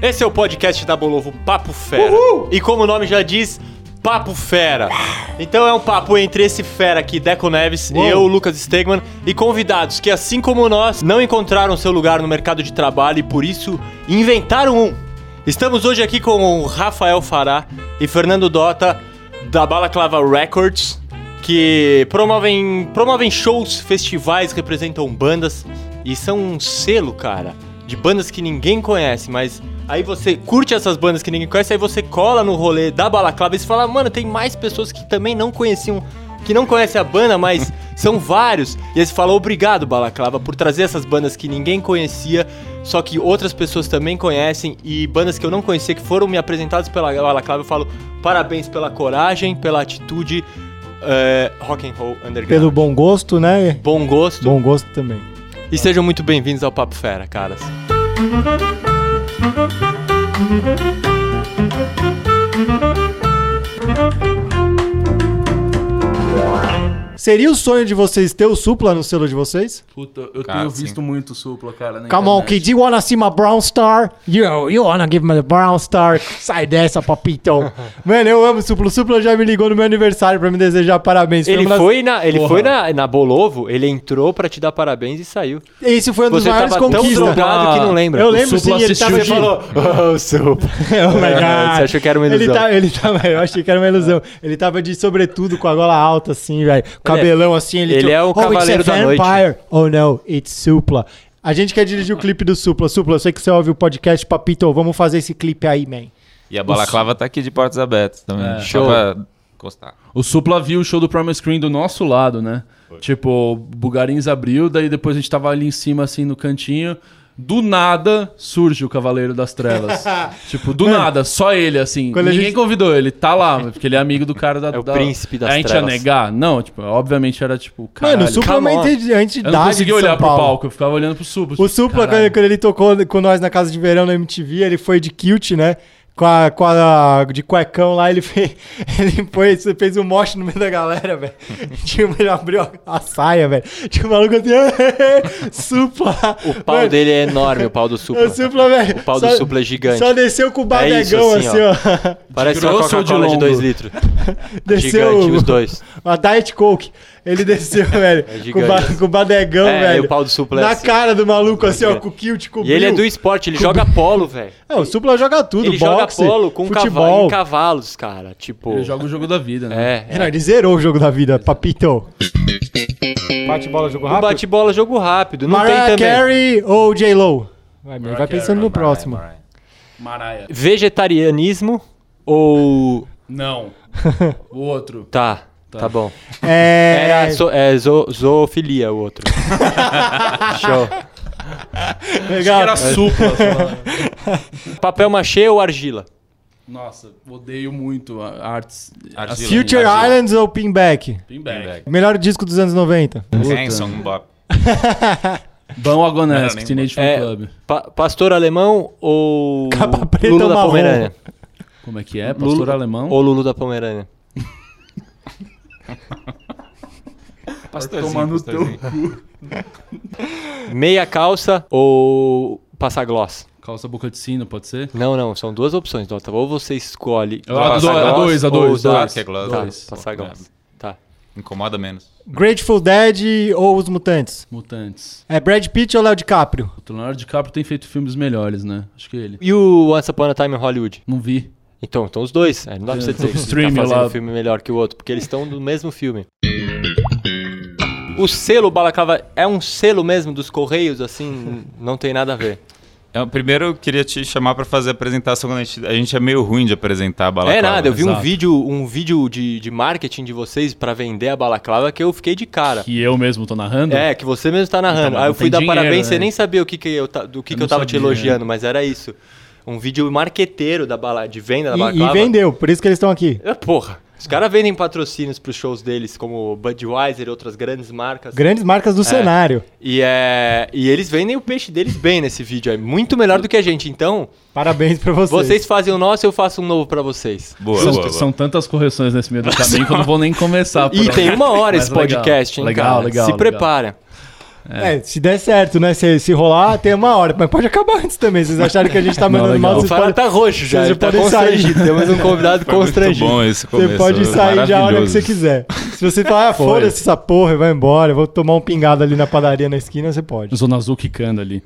Esse é o podcast da Bolovo Papo Fera. E como o nome já diz, Papo Fera. Então é um papo entre esse fera aqui, Deco Neves, eu, Lucas Stegman, e convidados que, assim como nós, não encontraram seu lugar no mercado de trabalho e por isso inventaram um. Estamos hoje aqui com o Rafael Fará e Fernando Dota, da Balaclava Records, que promovem, promovem shows, festivais, representam bandas e são um selo, cara, de bandas que ninguém conhece, mas aí você curte essas bandas que ninguém conhece, aí você cola no rolê da Balaclava e você fala, mano, tem mais pessoas que também não conheciam, que não conhecem a banda, mas são vários. E aí você fala, obrigado, Balaclava, por trazer essas bandas que ninguém conhecia, só que outras pessoas também conhecem, e bandas que eu não conhecia, que foram me apresentadas pela Balaclava, eu falo, parabéns pela coragem, pela atitude, é, rock and roll underground. Pelo bom gosto, né? bom gosto. Bom gosto também. E sejam muito bem-vindos ao Papo Fera, caras. Seria o sonho de vocês ter o Supla no selo de vocês? Puta, eu Cara, tenho sim. visto muito Supla, cara. na Come on, internet. kids, you wanna see my brown star? You, you wanna give me the brown star? Sai dessa, papito. Mano, eu amo o Supla. O Supla já me ligou no meu aniversário pra me desejar parabéns. Ele uma das- foi na, ele Porra. foi na, na Bolovo, ele entrou pra te dar parabéns e saiu. Esse foi um dos Você maiores tava tão conquistas. drogado que não lembra. Eu lembro sim, ele tava o de... oh, o Supla. oh my God. Você achou que era uma Ele ilusão. tá, ele tava, eu achei que era uma ilusão. Ele tava de sobretudo com a gola alta, assim, velho. Cabelão assim. Ele, ele tinha- é o oh, it's a cavaleiro da noite." vampire. Oh no, it's Supla. A gente quer dirigir o clipe do Supla. Supla, eu sei que você ouve o podcast, papito. Vamos fazer esse clipe aí, man. E a balaclava tá aqui de portas abertas também. É. Show. Pra encostar. O Supla viu o show do Promise Screen do nosso lado, né? Tipo, o Bugarins abriu, daí depois a gente tava ali em cima, assim, no cantinho. Do nada surge o Cavaleiro das Trevas. tipo, do Mano, nada, só ele, assim. Ninguém gente- convidou, ele tá lá, porque ele é amigo do cara da. É o da- príncipe das A gente ia trevas. negar? Não, tipo, obviamente era tipo. Caralho. Mano, o Supla é uma entidade Eu não conseguia olhar pro palco, eu ficava olhando pro Supla. O Supla, Caralho. quando, quando ele tocou com nós na casa de verão na MTV, ele foi de kilt, né? Com a, com a de cuecão lá, ele fez, ele fez um moche no meio da galera, velho. Ele abriu a, a saia, velho. Tinha um maluco assim, Supla. O pau Mano, dele é enorme, o pau do Supla. O Supla, velho. O pau do só- Supla é gigante. Só desceu com o É badegão, assim, assim, ó. Parece uma Coca-Cola de longo? 2 litros. Desceu Gigante, os dois. a Diet Coke. Ele desceu, velho. com, o gigante. ba- com o badegão, É, velho. e o pau do Supla é Na cara do maluco, assim, ó, com o kilt, com o E ele é do esporte, ele joga polo, velho. Não, o Supla joga tudo, Ele boxe, joga polo com futebol. em cavalos, cara. Tipo. Ele joga o jogo da vida, né? É. Não, ele zerou o jogo da vida, papito. Bate bola, jogo rápido. bate-bola, jogo rápido. Não Mariah tem também. Carey ou J-Lo? Vai, vai pensando no próximo. Maraia. Vegetarianismo ou. Não. O outro. Tá, tá, bom. É... Era zo- é, zo- zoofilia o outro. Show. legal. Era supla. Papel machê ou argila? Nossa, odeio muito a- artes. Argila. Future Argila. Islands ou Pinback? Pinback. Melhor disco dos anos 90. Hanson, Bop. Bão Agonesque, Teenage Fan É, Club. pa- pastor alemão ou. Capa preta Lulu ou da? Pomerânia? Como é que é? Pastor Lulu- Alemão? Ou Lulu da Pomerânia? Pastorzinho, tomar no pastorzinho. Meia calça ou passar gloss? Calça boca de sino, pode ser? Não, não, são duas opções, Dota. Ou você escolhe. Eu- a do- a gloss dois, a dois, que é gloss. Tá, Dois. passar É. gloss. Tá. Incomoda menos. Grateful Dead ou Os Mutantes? Mutantes. É Brad Pitt ou Léo DiCaprio? O Leonardo DiCaprio tem feito filmes melhores, né? Acho que ele. E o Once Upon a Time in Hollywood? Não vi. Então, então os dois. É, não dá pra você É, dizer que streaming tá fazendo lá. um filme melhor que o outro, porque eles estão no mesmo filme. O selo Balaclava é um selo mesmo dos Correios, assim, não tem nada a ver. É, primeiro eu queria te chamar pra fazer a apresentação. quando A gente, a gente é meio ruim de apresentar a balaclava. é nada, eu vi um exato. vídeo, um vídeo de, de marketing de vocês pra vender a Balaclava que eu fiquei de cara. Que eu mesmo tô narrando? É, que você mesmo tá narrando. Então, Aí eu fui dar dinheiro, parabéns, você né? nem sabia o que, que eu, do que, Eu que eu tava te sabia, elogiando, mas era isso. Um vídeo marqueteiro da bala, de venda da E, e Balaclava. vendeu, por isso que eles estão aqui. É, porra. Os caras vendem patrocínios pros shows deles, como Budweiser e outras grandes marcas. Grandes marcas do cenário. E, é, e eles vendem o peixe deles bem nesse vídeo. É muito melhor do que a gente. Então, Parabéns pra vocês. vocês fazem o nosso, eu faço um novo pra vocês. Boa, São, boa, boa. são tantas correções nesse meio do caminho que eu não vou nem começar. E tem uma hora esse Mas legal. podcast, hein, Legal, cara? legal, Se legal. prepara. É, se der certo, né? Se, se rolar, tem uma hora. Mas pode acabar antes também. Vocês acharem que a gente tá Não, mandando legal. mal, O Fara tá roxo já, vocês ele tá podem sair. constrangido. Temos um convidado Foi muito constrangido. bom esse você começo. pode sair de a hora que você quiser. Se você falar, ah, Foi. foda-se essa porra, vai embora, eu vou tomar um pingado ali na padaria na esquina, você pode. Zona Azul quicando ali.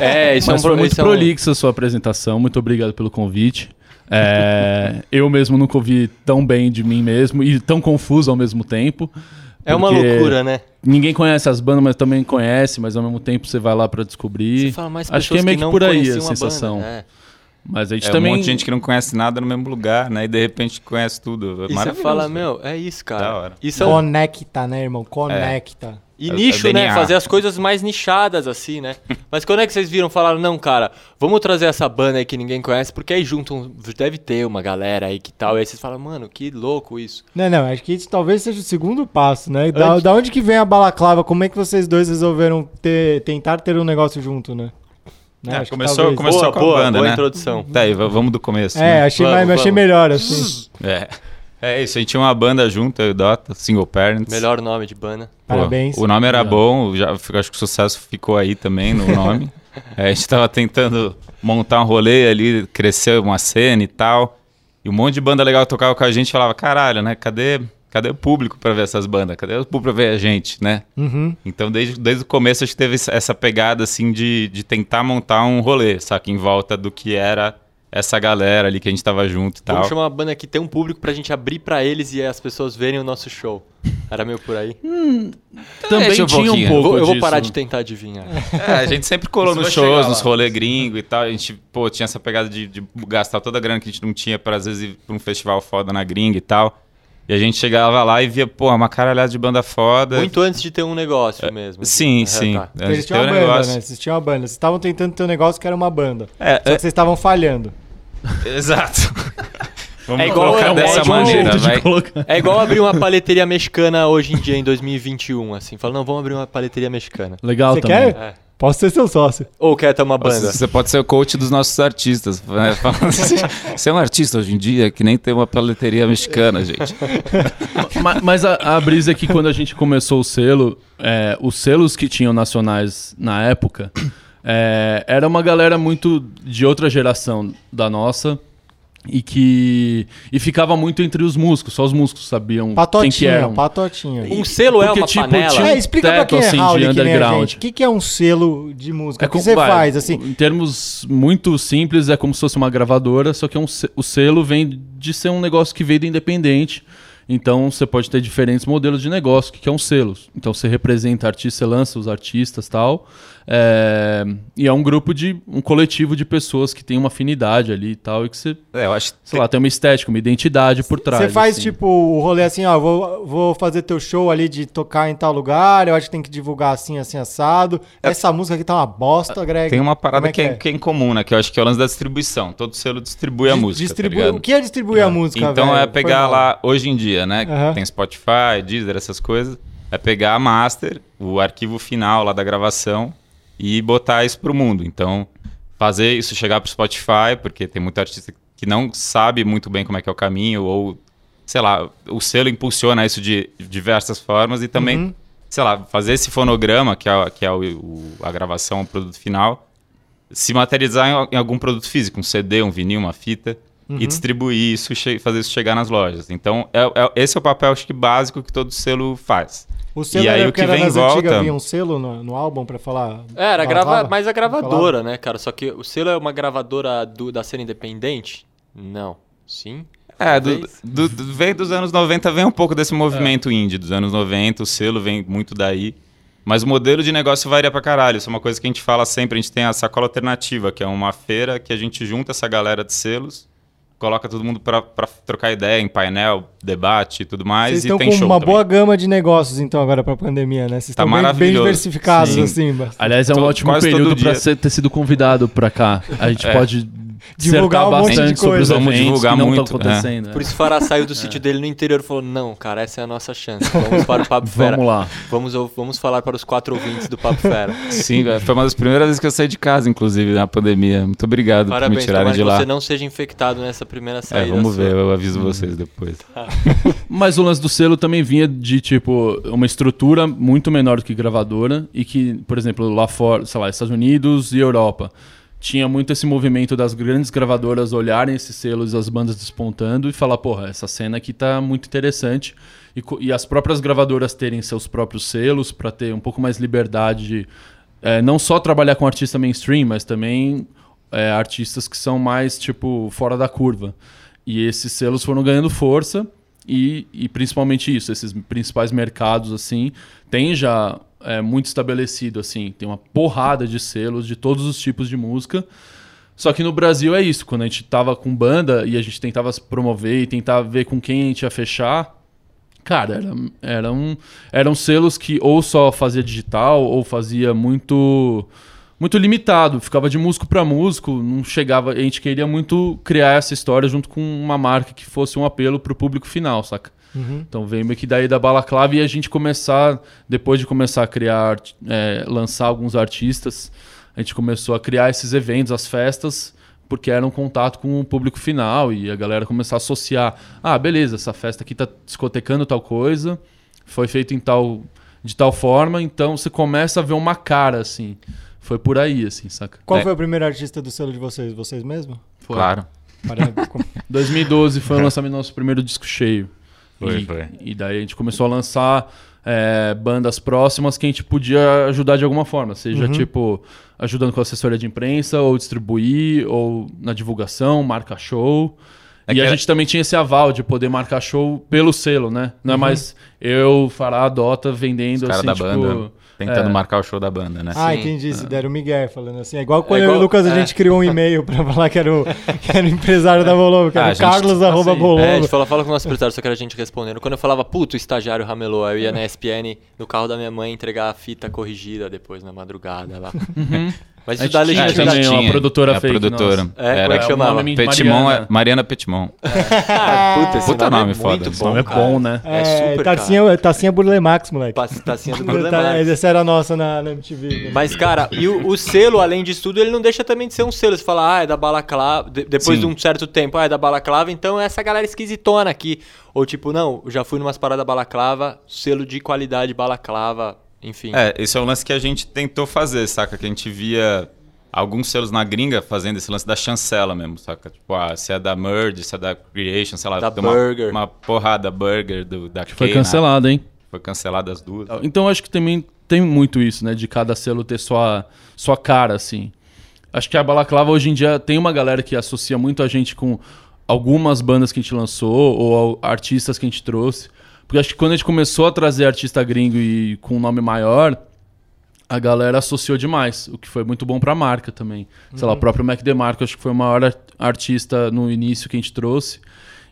É, isso Mas é um foi muito é prolixa a sua apresentação. Muito obrigado pelo convite. É, eu mesmo nunca ouvi tão bem de mim mesmo e tão confuso ao mesmo tempo. É uma loucura, né? Ninguém conhece as bandas, mas também conhece, mas ao mesmo tempo você vai lá pra descobrir. Você fala mais Acho que é meio que não por aí a conheciam banda, sensação. É. Mas a gente É também. um monte de gente que não conhece nada no mesmo lugar, né? E de repente conhece tudo. É E você fala, velho. meu, é isso, cara. Da hora. Isso é. Conecta, né, irmão? Conecta. E É nicho, né? Fazer as coisas mais nichadas, assim, né? Mas quando é que vocês viram, falaram, não, cara, vamos trazer essa banda aí que ninguém conhece, porque aí juntam, deve ter uma galera aí que tal, e aí vocês falam, mano, que louco isso. Não, não, acho que isso talvez seja o segundo passo, né? Da, Antes- da onde que vem a balaclava? Como é que vocês dois resolveram ter, tentar ter um negócio junto, né? Né, É, começou- talvez- começou boa, com a boa, banda, boa né? introdução. Tá aí, vamos do começo. É, né? achei, Vamos, mais, achei vamos. melhor, assim. É. É isso, a gente tinha uma banda junto, eu e o Dota, Single Parents. Melhor nome de banda. Pô, Parabéns. O nome era bom, já, acho que o sucesso ficou aí também no nome. É, a gente tava tentando montar um rolê ali, crescer uma cena e tal. E um monte de banda legal tocava com a gente falava, caralho, né? Cadê, cadê o público pra ver essas bandas? Cadê o público pra ver a gente, né? Uhum. Então, desde, desde o começo, a gente teve essa pegada, assim, de, de tentar montar um rolê, saca? Em volta do que era essa galera ali que a gente tava junto e tal. Vamos chamar uma banda que tem um público pra gente abrir pra eles e as pessoas verem o nosso show. Era meio por aí. Também Deixa um tinha um pouquinho. pouco. Eu vou, eu vou disso. parar de tentar adivinhar. É, a gente sempre colou nos shows, nos rolê gringo e tal. A gente, pô, tinha essa pegada de, de gastar toda a grana que a gente não tinha para às vezes ir pra um festival foda na gringa e tal. E a gente chegava lá e via, pô, uma caralhada de banda foda. Muito antes de ter um negócio mesmo. Sim, Ah, sim. tá. A Eles gente tinham tem uma um banda, negócio. né? Vocês tinham uma banda. Vocês estavam tentando ter um negócio que era uma banda. É, Só que é, vocês estavam falhando. exato. Vamos É igual- colocar é dessa maneira, de vai. colocar. É igual abrir uma paleteria mexicana hoje em dia, em 2021, assim. Fala, não, vamos abrir uma paleteria mexicana. Legal Você também. quer? É. Posso ser seu sócio. Ou quer ter uma banda. Você pode ser o coach dos nossos artistas. né? Assim, Você é um artista hoje em dia que nem tem uma paleteria mexicana, gente. Ma- Mas a, a brisa é que quando a gente começou o selo, é, os selos que tinham nacionais na época, é, era uma galera muito de outra geração da nossa e que e ficava muito entre os músicos, só os músicos sabiam quem que Patotinha, eram. patotinha. Um selo é Porque, uma tipo, panela. tinha um É, explica pra teto, quem é assim, de underground. O que, que é um selo de música? o que você vai, faz, assim? Em termos muito simples, é como se fosse uma gravadora, só que é um o selo vem de ser um negócio que veio do independente. Então você pode ter diferentes modelos de negócio, que que é um selo. Então você representa artista, você lança os artistas tal. É, E é um grupo de. um coletivo de pessoas que tem uma afinidade ali e tal, e que você, É, eu acho que sei lá, tem uma estética, uma identidade por trás. Você faz, assim. tipo, o rolê assim, ó, vou, vou fazer teu show ali de tocar em tal lugar, eu acho que tem que divulgar assim, assim, assado. Essa música aqui tá uma bosta, Greg. tem uma parada é que, é, que é em comum, né? Que eu acho que é o lance da distribuição. Todo selo distribui a música. tá distribui- ligado? o que é distribuir a música, Então velho? é Foi pegar mal. lá, hoje em dia, né? que Aham. Tem Spotify, Deezer, essas coisas. É pegar a master, o arquivo final lá da gravação e botar isso pro mundo. Então, fazer isso chegar pro Spotify, porque tem muito artista que não sabe muito bem como é que é o caminho, ou, sei lá, o selo impulsiona isso de diversas formas e também, Uhum. sei lá, fazer esse fonograma, que é, que é o, o- a gravação, o produto final, se materializar em, em algum produto físico, um CD, um vinil, uma fita, Uhum. e distribuir isso, fazer isso chegar nas lojas. Então, é, é- esse é o papel, acho que, básico que todo selo faz. O selo E aí era o que era vem em nas volta- antigas, vinha um selo no, no álbum pra falar... É, era grava... mais a Falava? gravadora, né, cara? Só que o selo é uma gravadora do- da cena independente? Não. Sim? É, do, do, do- vem dos anos 90, vem um pouco desse movimento indie dos anos 90, o selo vem muito daí. Mas o modelo de negócio varia pra caralho. Isso é uma coisa que a gente fala sempre. A gente tem a sacola alternativa, que é uma feira que a gente junta essa galera de selos, coloca todo mundo pra, pra trocar ideia em painel, debate e tudo mais. Vocês e estão tem com show uma também. boa gama de negócios, então, agora pra pandemia, né? Vocês Tá estão bem, bem maravilhoso. diversificados, Sim. assim. bastante. Aliás, é um ótimo período ser- ter sido convidado pra cá. A gente É. pode Divulgar um monte de bastante sobre os coisa. Vamos eventos divulgar que não muito, estão acontecendo. Por é. isso o Fará saiu do sítio dele no interior e falou: Não, cara, essa é a nossa chance. Vamos para o Papo Fera. Vamos lá. Vamos, vamos falar para os quatro ouvintes do Papo Fera. Sim, velho, foi uma das primeiras vezes que eu saí de casa, inclusive, na pandemia. Muito obrigado por me Parabéns, tirarem de que lá. você não seja infectado nessa primeira É, saída. vamos sua. ver, eu aviso vocês depois. Mas o lance do selo também vinha de, tipo, uma estrutura muito menor do que gravadora e que, por exemplo, lá fora, sei lá, Estados Unidos e Europa, tinha muito esse movimento das grandes gravadoras olharem esses selos as bandas despontando e falar, porra, essa cena aqui tá muito interessante. E, e as próprias gravadoras terem seus próprios selos para ter um pouco mais liberdade de é, não só trabalhar com artista mainstream, mas também é, artistas que são mais, tipo, fora da curva. E esses selos foram ganhando força e, e principalmente isso, esses principais mercados, assim, tem já é, muito estabelecido, assim, tem uma porrada de selos de todos os tipos de música. Só que no Brasil é isso, quando a gente tava com banda e a gente tentava se promover e tentar ver com quem a gente ia fechar, Cara, era, eram, eram selos que ou só fazia digital ou fazia muito muito limitado, ficava de músico para músico, não chegava, a gente queria muito criar essa história junto com uma marca que fosse um apelo pro público final, saca? Então veio meio que daí da balaclava e a gente começar, depois de começar a criar, é, lançar alguns artistas, a gente começou a criar esses eventos, as festas, porque era um contato com o público final e a galera começar a associar. Ah, beleza, essa festa aqui tá discotecando tal coisa, foi feito em tal de tal forma, então você começa a ver uma cara assim. Foi por aí assim, saca? Qual É. foi o primeiro artista do selo de vocês? Vocês mesmo? Foi. Claro. Parabéns. 2012 foi o lançamento do nosso primeiro disco cheio. Foi, e, foi. e daí a gente começou a lançar é, bandas próximas que a gente podia ajudar de alguma forma, seja tipo ajudando com a assessoria de imprensa, ou distribuir, ou na divulgação, marca show. É e a era- gente também tinha esse aval de poder marcar show pelo selo, né? Não é mais eu, Fará, Dota, vendendo Os assim, da tipo... banda tentando é. marcar o show da banda, né? Ah, Sim. entendi. Se deram o Miguel falando assim. É igual quando É eu e igual- o Lucas a é. gente criou um e-mail pra falar que era o, que era o empresário da Bolovo, que Ah, era a o gente- Carlos arroba assim, Bolovo. É, a gente fala, fala com o nosso empresário, só que era a gente respondendo. Quando eu falava, puto, o estagiário ramelou, aí eu ia na ESPN, no carro da minha mãe, entregar a fita corrigida depois, na madrugada lá. Mas A isso tinha legitimidade. também uma produtora é a produtora. nossa. É, como é Era que chamava? o nome Petimon, Mariana. é Mariana Petimon. Ah, puta, esse Puta nome, nome é foda, muito esse bom, nome é cara. bom, né? É É, super, tacinha, tacinha Burle Max, moleque. Tacinha do Tá, Burlemax. essa era a nossa na, na MTV. né? Mas, cara, e o, o selo, além disso tudo, ele não deixa também de ser um selo. Você fala, ah, é da Balaclava. de- depois Sim. de um certo tempo, ah, é da Balaclava, então é essa galera esquisitona aqui. Ou tipo, não, eu já fui numas paradas Balaclava, selo de qualidade Balaclava, enfim. É, esse é o lance que a gente tentou fazer, saca? Que a gente via alguns selos na gringa fazendo esse lance da chancela mesmo, saca? Tipo, ah, se é da Merge, se é da Creation, sei lá. Da tem uma, Burger. Uma porrada Burger do, da Foi Key, cancelado, hein? Foi cancelada as duas. Então acho que também tem muito isso, né? De cada selo ter sua, sua cara, assim. Acho que a Balaclava hoje em dia tem uma galera que associa muito a gente com algumas bandas que a gente lançou ou artistas que a gente trouxe. Porque acho que quando a gente começou a trazer artista gringo e com um nome maior, a galera associou demais, o que foi muito bom pra marca também. Sei lá, o próprio Mac DeMarco acho que foi o maior ar- artista no início que a gente trouxe.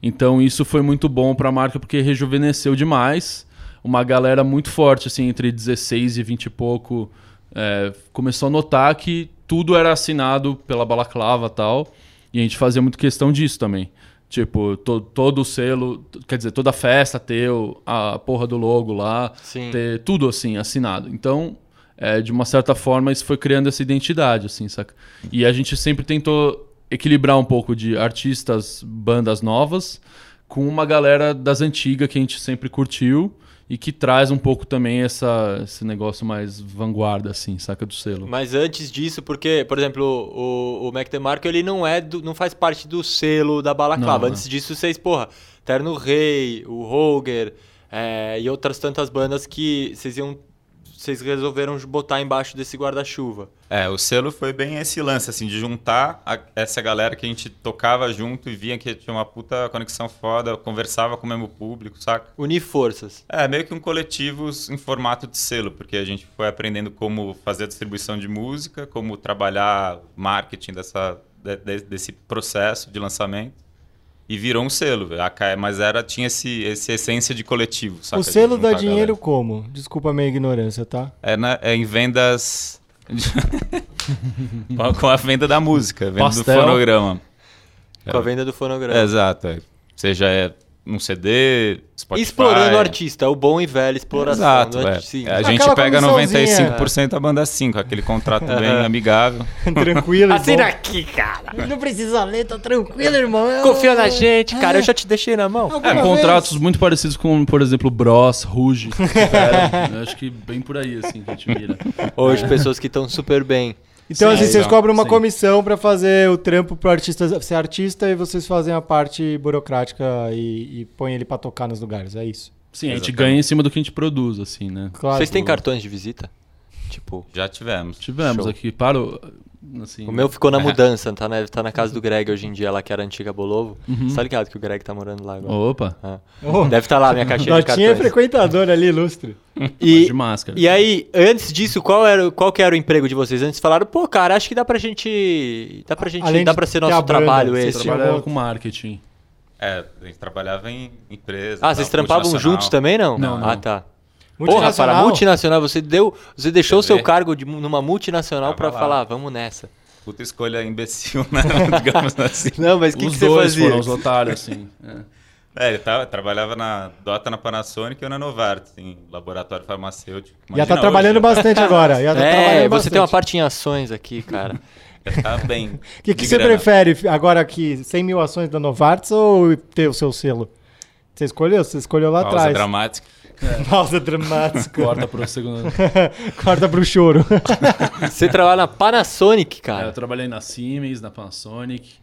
Então isso foi muito bom pra marca porque rejuvenesceu demais. Uma galera muito forte, assim, entre 16 e 20 e pouco, é, começou a notar que tudo era assinado pela balaclava e tal. E a gente fazia muito questão disso também. Tipo, to- todo o selo, quer dizer, toda a festa ter o- a porra do logo lá, Sim. ter tudo assim, assinado. Então, é, de uma certa forma, isso foi criando essa identidade, assim, saca? E a gente sempre tentou equilibrar um pouco de artistas, bandas novas, com uma galera das antigas que a gente sempre curtiu e que traz um pouco também essa, esse negócio mais vanguarda, assim, saca do selo. Mas antes disso, porque, por exemplo, o, o Mac DeMarco, ele não é do- não faz parte do selo da Balaclava. Não, Antes disso, vocês, porra, Terno Rei, o Roger é, e outras tantas bandas que vocês iam vocês resolveram botar embaixo desse guarda-chuva. É, o selo foi bem esse lance, assim, de juntar a- essa galera que a gente tocava junto e via que tinha uma puta conexão foda, conversava com o mesmo público, saca? Unir forças. É, meio que um coletivo em formato de selo, porque a gente foi aprendendo como fazer a distribuição de música, como trabalhar marketing dessa, de- de- desse processo de lançamento. E virou um selo, mas era, tinha esse, esse essência de coletivo, saca? O selo dá dinheiro como? Desculpa a minha ignorância, tá? É, na- é em vendas. Com a- venda da música, venda Pastel. do fonograma. Com a venda do fonograma. Exato. é. Seja é, um CD, Spotify. Explorando o artista, o bom e velho exploração Exato, do é. A gente Aquela pega comissãozinha. 95% da banda 5, aquele contrato bem amigável. Tranquilo. Assina bom. aqui, cara. Não precisa ler, tá tranquilo, irmão. Eu- Confia na gente, cara. Eu já te deixei na mão. Alguma É, contratos muito parecidos com, por exemplo, Bros, Ruge. acho que bem por aí, assim, que a gente mira. Hoje, pessoas que estão super bem. Então, Sim, assim, é vocês cobram uma Sim. comissão pra fazer o trampo pro artista ser artista e vocês fazem a parte burocrática e, e põem ele pra tocar nos lugares, é isso? Sim, a gente Exatamente. ganha em cima do que a gente produz, assim, né? Claro. Vocês têm cartões de visita? Tipo, Já tivemos. Tivemos Show. aqui, para o... Assim, o meu ficou na É. mudança, tá na, tá na casa do Greg hoje em dia, lá que era a antiga Bolovo. Uhum. Você tá ligado que o Greg tá morando lá agora? Opa, Ah. Oh, Deve estar lá a minha caixinha de é cartões. frequentador ali, ilustre. E, de máscara. e aí, antes disso, qual era, qual que era o emprego de vocês? Antes falaram, pô, cara, acho que dá pra gente. Dá pra gente. Além dá pra ser nosso trabalho esse. Trabalhava com marketing. É, a gente trabalhava em empresa. Ah, tal, vocês trampavam juntos também, não? Não, Ah, não. tá. Porra, para multinacional, você deu. Você deixou o seu cargo de, numa multinacional lá. falar, vamos nessa. Puta escolha imbecil, né? Digamos assim. Não, mas o que, que você dois fazia? foram os otários, assim. é. É, ele tava, trabalhava na Dota na Panasonic e eu na Novartis, em laboratório farmacêutico. Já Imagina tá trabalhando hoje, bastante agora. Já tá É, trabalhando você bastante. tem uma parte em ações aqui, cara. Já tá bem. O que, que você grana. prefere agora aqui, 100 mil ações da Novartis ou ter o seu selo? Você escolheu? Você escolheu lá Pausa atrás. dramática. Pausa dramática. Corta pro segundo... Corta pro choro. Você trabalha na Panasonic, É, eu cara. trabalhei na Siemens, na Panasonic,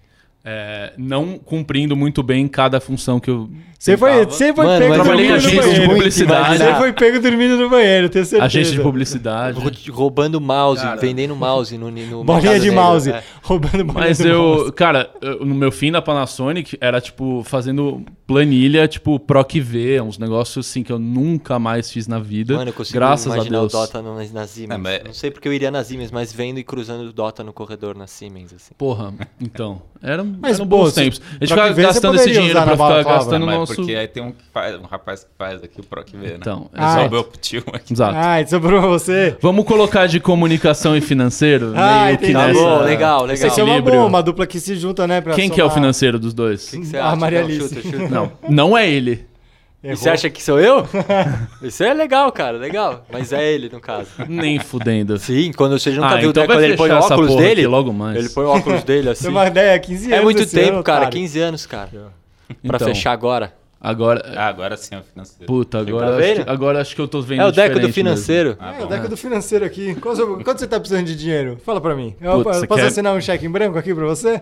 é, não cumprindo muito bem cada função que eu Você foi, você foi Mano, pego dormindo no agência de banheiro. publicidade. Você foi pego dormindo no banheiro, tenho certeza. agente de publicidade. Rou- Roubando mouse, Cara. vendendo mouse no, no Bolinha de Negro, mouse. é. Roubando bolinha Mas eu, mouse. cara, eu- no meu fim na Panasonic era tipo fazendo planilha, tipo Proc V, uns negócios assim que eu nunca mais fiz na vida. Mano, eu consigo graças a imaginar Deus. o Dota no, na Siemens. É, mas- Não sei porque eu iria na Siemens, mas vendo e cruzando o Dota no corredor na Siemens, assim. Porra, então, eram, Mas, eram bons tempos. A gente ficava gastando esse dinheiro pra ficar gastando Mas nosso... porque aí tem um, faz, um rapaz que faz aqui o Proc V, né? Então, Ah, o tio aqui. exato. Ai, sobrou pra você. Vamos colocar de comunicação e financeiro? Ah, meio que Tá nessa... bom, legal, legal. Isso é uma equilíbrio. boa, uma dupla que se junta, né? Quem que é o somar- financeiro dos dois? O que você A acha? Maria Não, Alice. chuta, chuta. Não, não é ele. E Errou. você acha que sou eu? Isso é legal, cara, legal. Mas é ele, no caso. Nem fudendo. Sim, quando você nunca Ah, viu então vai quando ele põe o óculos dele. logo mais. Ele põe o óculos dele assim. Tem uma ideia, 15 anos. É muito tempo, ano, cara, 15 anos, cara. Pra Então, fechar agora. Agora, Ah, agora sim é o financeiro. puta, agora, Tá acho que, agora acho que eu tô vendo É o Deco do financeiro. Ah, É, bom. o Deco do financeiro aqui. Quanto, quanto você tá precisando de dinheiro? Fala pra mim. Eu, você posso quer- assinar um cheque em branco aqui pra você?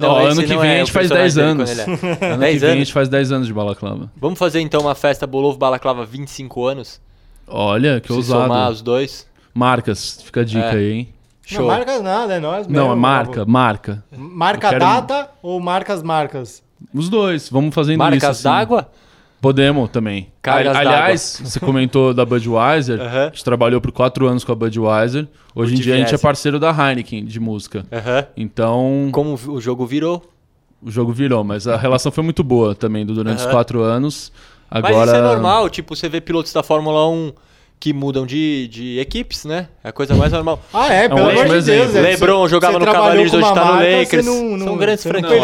Não, Ó, ano que não vem é a gente faz personagem 10 dele anos. é. Ano 10 que vem a anos? gente faz 10 anos de balaclava. Vamos fazer então uma festa Bolovo Balaclava 25 anos? Olha, que Se somar ousado. os dois? Marcas, fica a dica É. aí, hein? Não Show. marca nada, é nós mesmo. Não, é marca, marca. Marca Eu quero- data ou marcas marcas? Os dois, vamos fazendo isso. Marcas assim. d'água? Podemos também. Cargas Ali- Aliás, você comentou da Budweiser. Aham. A gente trabalhou por quatro anos com a Budweiser. Hoje em dia a gente é parceiro da Heineken de música. Aham. Então, Como o jogo virou. o jogo virou, mas a relação foi muito boa também durante os Aham. quatro anos. Agora, Mas isso é normal, tipo, você vê pilotos da Fórmula 1 que mudam de, de equipes, né? É a coisa mais normal. Ah, é, pelo um amor de Deus. é, LeBron jogava você no Cavaliers, hoje tá no Lakers. você não- São não- grandes não franquias,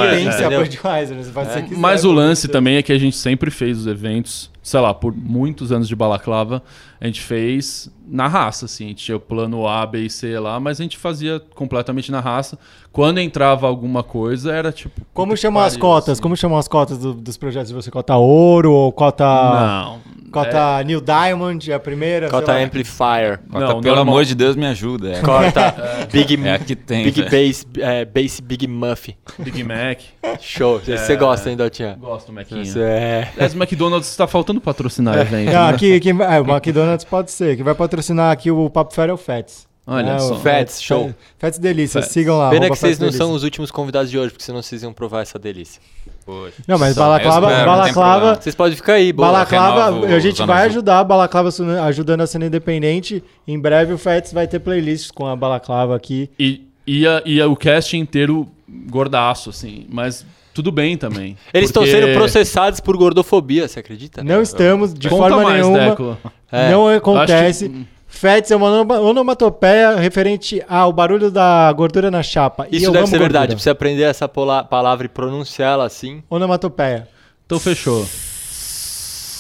você quiser, Mas o pelo lance também é que a gente sempre fez os eventos, sei lá, por muitos anos de balaclava, a gente fez na raça, assim. A gente tinha o plano A, B e C lá, mas a gente fazia completamente na raça. Quando entrava alguma coisa, era tipo. Como chamam as cotas? assim. Como chamam as cotas do- dos projetos de você? Cota ouro ou cota. Não. Cota New Diamond, é a primeira? sei Cota lá. Amplifier. Cota, Não, pelo normal. amor de Deus, me ajuda. É, Cota Big, é a que tem. Big. Bass, é, Bass Big Muff. Big Mac. Show. Você gosta, hein, Dotinha? Gosto do Macinha. É. O McDonald's está faltando patrocinar evento. Ah, né? aqui, quem vai- é, o McDonald's pode ser. Quem vai patrocinar aqui o Papo Fera é o Fats. Olha É, só. o Fats, show. Fats Delícia, Fats. sigam lá. Pena arroba que vocês Fats não são os últimos convidados de hoje, porque senão vocês iam provar essa delícia. Poxa. Não, mas Só- balaclava, eu espero, não tem balaclava. Vocês podem ficar aí, boa. balaclava, renovo a gente Zona vai Azul. ajudar a balaclava su- ajudando a cena independente. Em breve o Fats vai ter playlists com a balaclava aqui. E ia, ia o cast inteiro gordaço, assim. Mas tudo bem também. Eles estão porque- sendo processados por gordofobia, você acredita? Não estamos de Conta forma mais, nenhuma. Deco. É. Não acontece. Que- Fats é uma onoma- onomatopeia referente ao barulho da gordura na chapa. E Isso eu deve amo ser verdade. gordura. Precisa aprender essa palavra e pronunciar ela assim. Onomatopeia. Então fechou.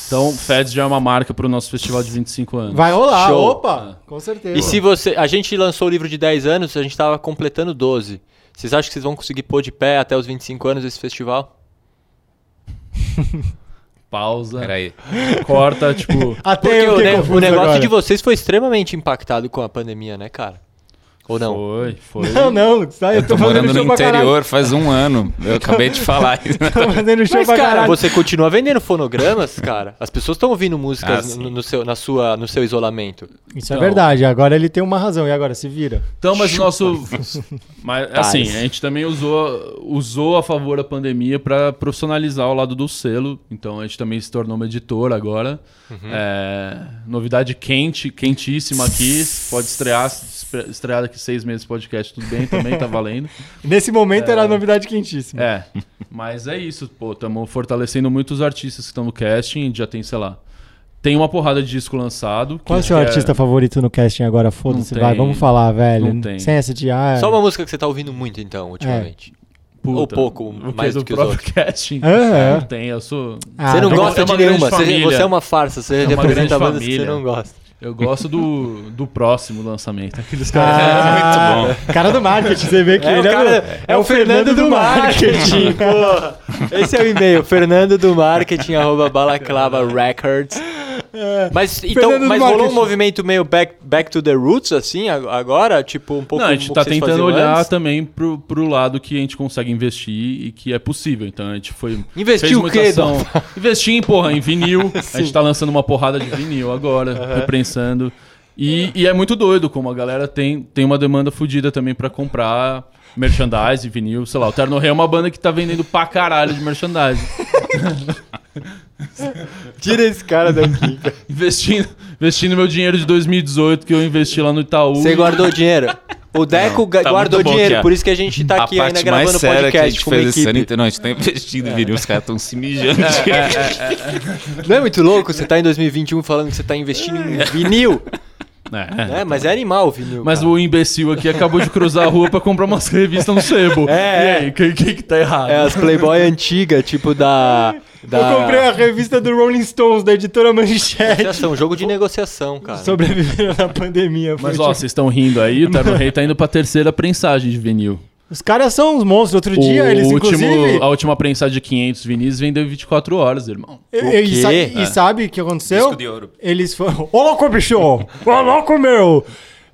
Então, Feds já é uma marca pro nosso festival de 25 anos. Vai rolar, Show. opa! Com certeza. E se você. A gente lançou o livro de 10 anos, a gente tava completando 12. Vocês acham que vocês vão conseguir pôr de pé até os 25 anos desse festival? Pausa. Peraí. Corta, tipo. Até Porque eu o, ne- o negócio agora. de vocês foi extremamente impactado com a pandemia, né, cara? Ou não? Foi, foi. Não, não, tá? eu tô, Tô fazendo morando no interior faz um ano. Eu acabei de falar isso. Tô fazendo show Mas, pra cara, caralho. você continua vendendo fonogramas, cara. As pessoas estão ouvindo Ah, músicas sim. no, no seu, na sua, no seu isolamento. Isso é Então. verdade, agora ele tem uma razão. E agora, se vira. Então, mas o nosso. Mas, Tais. assim, a gente também usou, usou a favor da pandemia para profissionalizar o lado do selo. Então, a gente também se tornou uma editora agora. É, novidade quente, quentíssima aqui. Pode estrear, estre- estrear daqui seis meses podcast, tudo bem, também tá valendo. Nesse momento era novidade quentíssima. É, mas é isso, pô, estamos fortalecendo muitos artistas que estão no casting, já tem, sei lá, tem uma porrada de disco lançado. Qual é o seu é- artista favorito no casting agora? Foda-se, vai, vamos falar, velho. Não tem. Sem essa de. Ah, Só uma música que você tá ouvindo muito, então, ultimamente. Puta, Ou pouco, o mais do do que os próprio outros. casting. É, é. Não tem, eu sou... Ah, você não gosta é uma de grande nenhuma. Você, você é uma farsa. Você É uma representa bandas que você não gosta. Eu gosto do, do próximo lançamento. Aqueles Ah, caras... muito bom. Cara do marketing, você vê que É, ele o, cara, é, é o Fernando do Marketing, porra. Esse é o e-mail, fernando do marketing, arroba balaclava records. Mas, então, Fernando mas rolou um movimento meio back, back to the roots, assim, ag- agora? Tipo, um pouco Não, a gente tá tentando olhar antes? também pro, pro lado que a gente consegue investir e que é possível. Então a gente foi. Investir o muita quê, ação. Investir em, porra, em vinil. a gente tá lançando uma porrada de vinil agora, reprensando. E, e é muito doido como a galera tem, tem uma demanda fodida também pra comprar merchandise, vinil, sei lá. O Terno Rei é uma banda que tá vendendo pra caralho de merchandise. Tira esse cara daqui. cara. Investindo, investindo meu dinheiro de 2018 que eu investi lá no Itaú. Você guardou dinheiro? O Deco ga- tá guardou dinheiro, é. por isso que a gente tá a aqui ainda gravando séria que a podcast gente com fez esse ano equipe. inteiro. Não, a gente tá investindo em vinil, os caras estão se mijando. Não é muito louco você tá em 2021 falando que você tá investindo em vinil? É. É, mas é animal o vinil. Mas cara. o imbecil aqui acabou de cruzar a rua pra comprar umas revistas no sebo. É, e é. aí, o que, que, que tá errado? É as Playboy antiga, tipo da. da... Eu comprei a revista do Rolling Stones, da editora Manchete. Negociação, jogo de negociação, cara. Sobreviveram na pandemia. Mas tipo- ó, vocês estão rindo aí, o Terno Rei tá indo pra terceira prensagem de vinil. Os caras são uns monstros. Outro dia, o eles último, inclusive... A última prensagem de 500 vinis vendeu em 24 horas, irmão. E, O e, quê? sa- É. e sabe o que aconteceu? Disco de ouro. Eles foram. Ô louco, bicho! Ô louco, meu!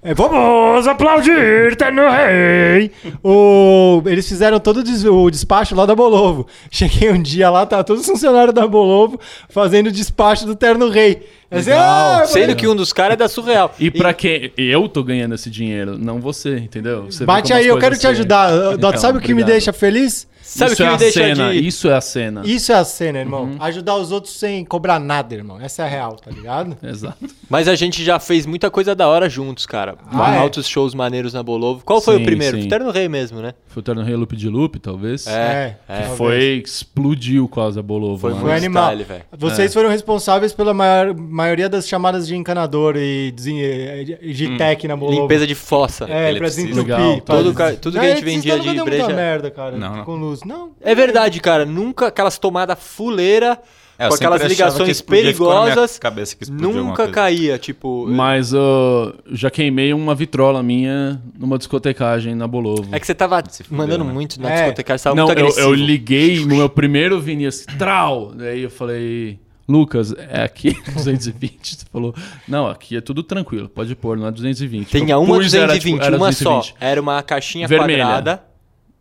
É, vamos aplaudir, Terno Rei! O... Eles fizeram todo o des- o despacho lá da Bolovo. Cheguei um dia lá, tava todos os funcionários da Bolovo fazendo o despacho do Terno Rei. Assim, ah, Sendo que um dos caras é da Surreal. E pra quem eu tô ganhando esse dinheiro, não você, entendeu? Você Bate aí, eu quero te ajudar. Dot, Então, sabe o que me deixa feliz? Sabe o isso que é me a deixa cena, de. Isso é a cena. Isso é a cena, irmão. Ajudar os outros sem cobrar nada, irmão. Essa é a real, tá ligado? Exato. Mas a gente já fez muita coisa da hora juntos, cara. Ah, é? Altos shows maneiros na Bolovo. Qual foi Sim, o primeiro? sim. Terno Rei mesmo, né? Foi o Terno Rei Loop de Loop, talvez. É, É, é. talvez. Foi, explodiu quase a Bolovo. Foi lá, Foi né? animal. style, velho. Vocês foram responsáveis pela maior- maioria das chamadas de encanador e de, tech na Bolovo. Limpeza de fossa. É, pra desentupir. Legal. pra- Todo ca- tudo que a gente vendia de breja- merda, cara, Não, não. com luz. Não. É verdade, cara. Nunca aquelas tomadas fuleira É, com aquelas ligações perigosas. cabeça Nunca coisa. caía, tipo. Mas eu já queimei uma vitrola minha numa discotecagem na Bolovo. É que você tava fudeu, mandando né? muito na É. discotecagem, você tava Não, muito eu, agressivo. eu liguei no meu primeiro vinil assim, trau! Daí eu falei, Lucas, é aqui 220? Você falou, não, aqui é tudo tranquilo, pode pôr, não é 220. Tinha Eu uma pus, era, 220, tipo, era uma 220. só. Era uma caixinha Vermelha. quadrada.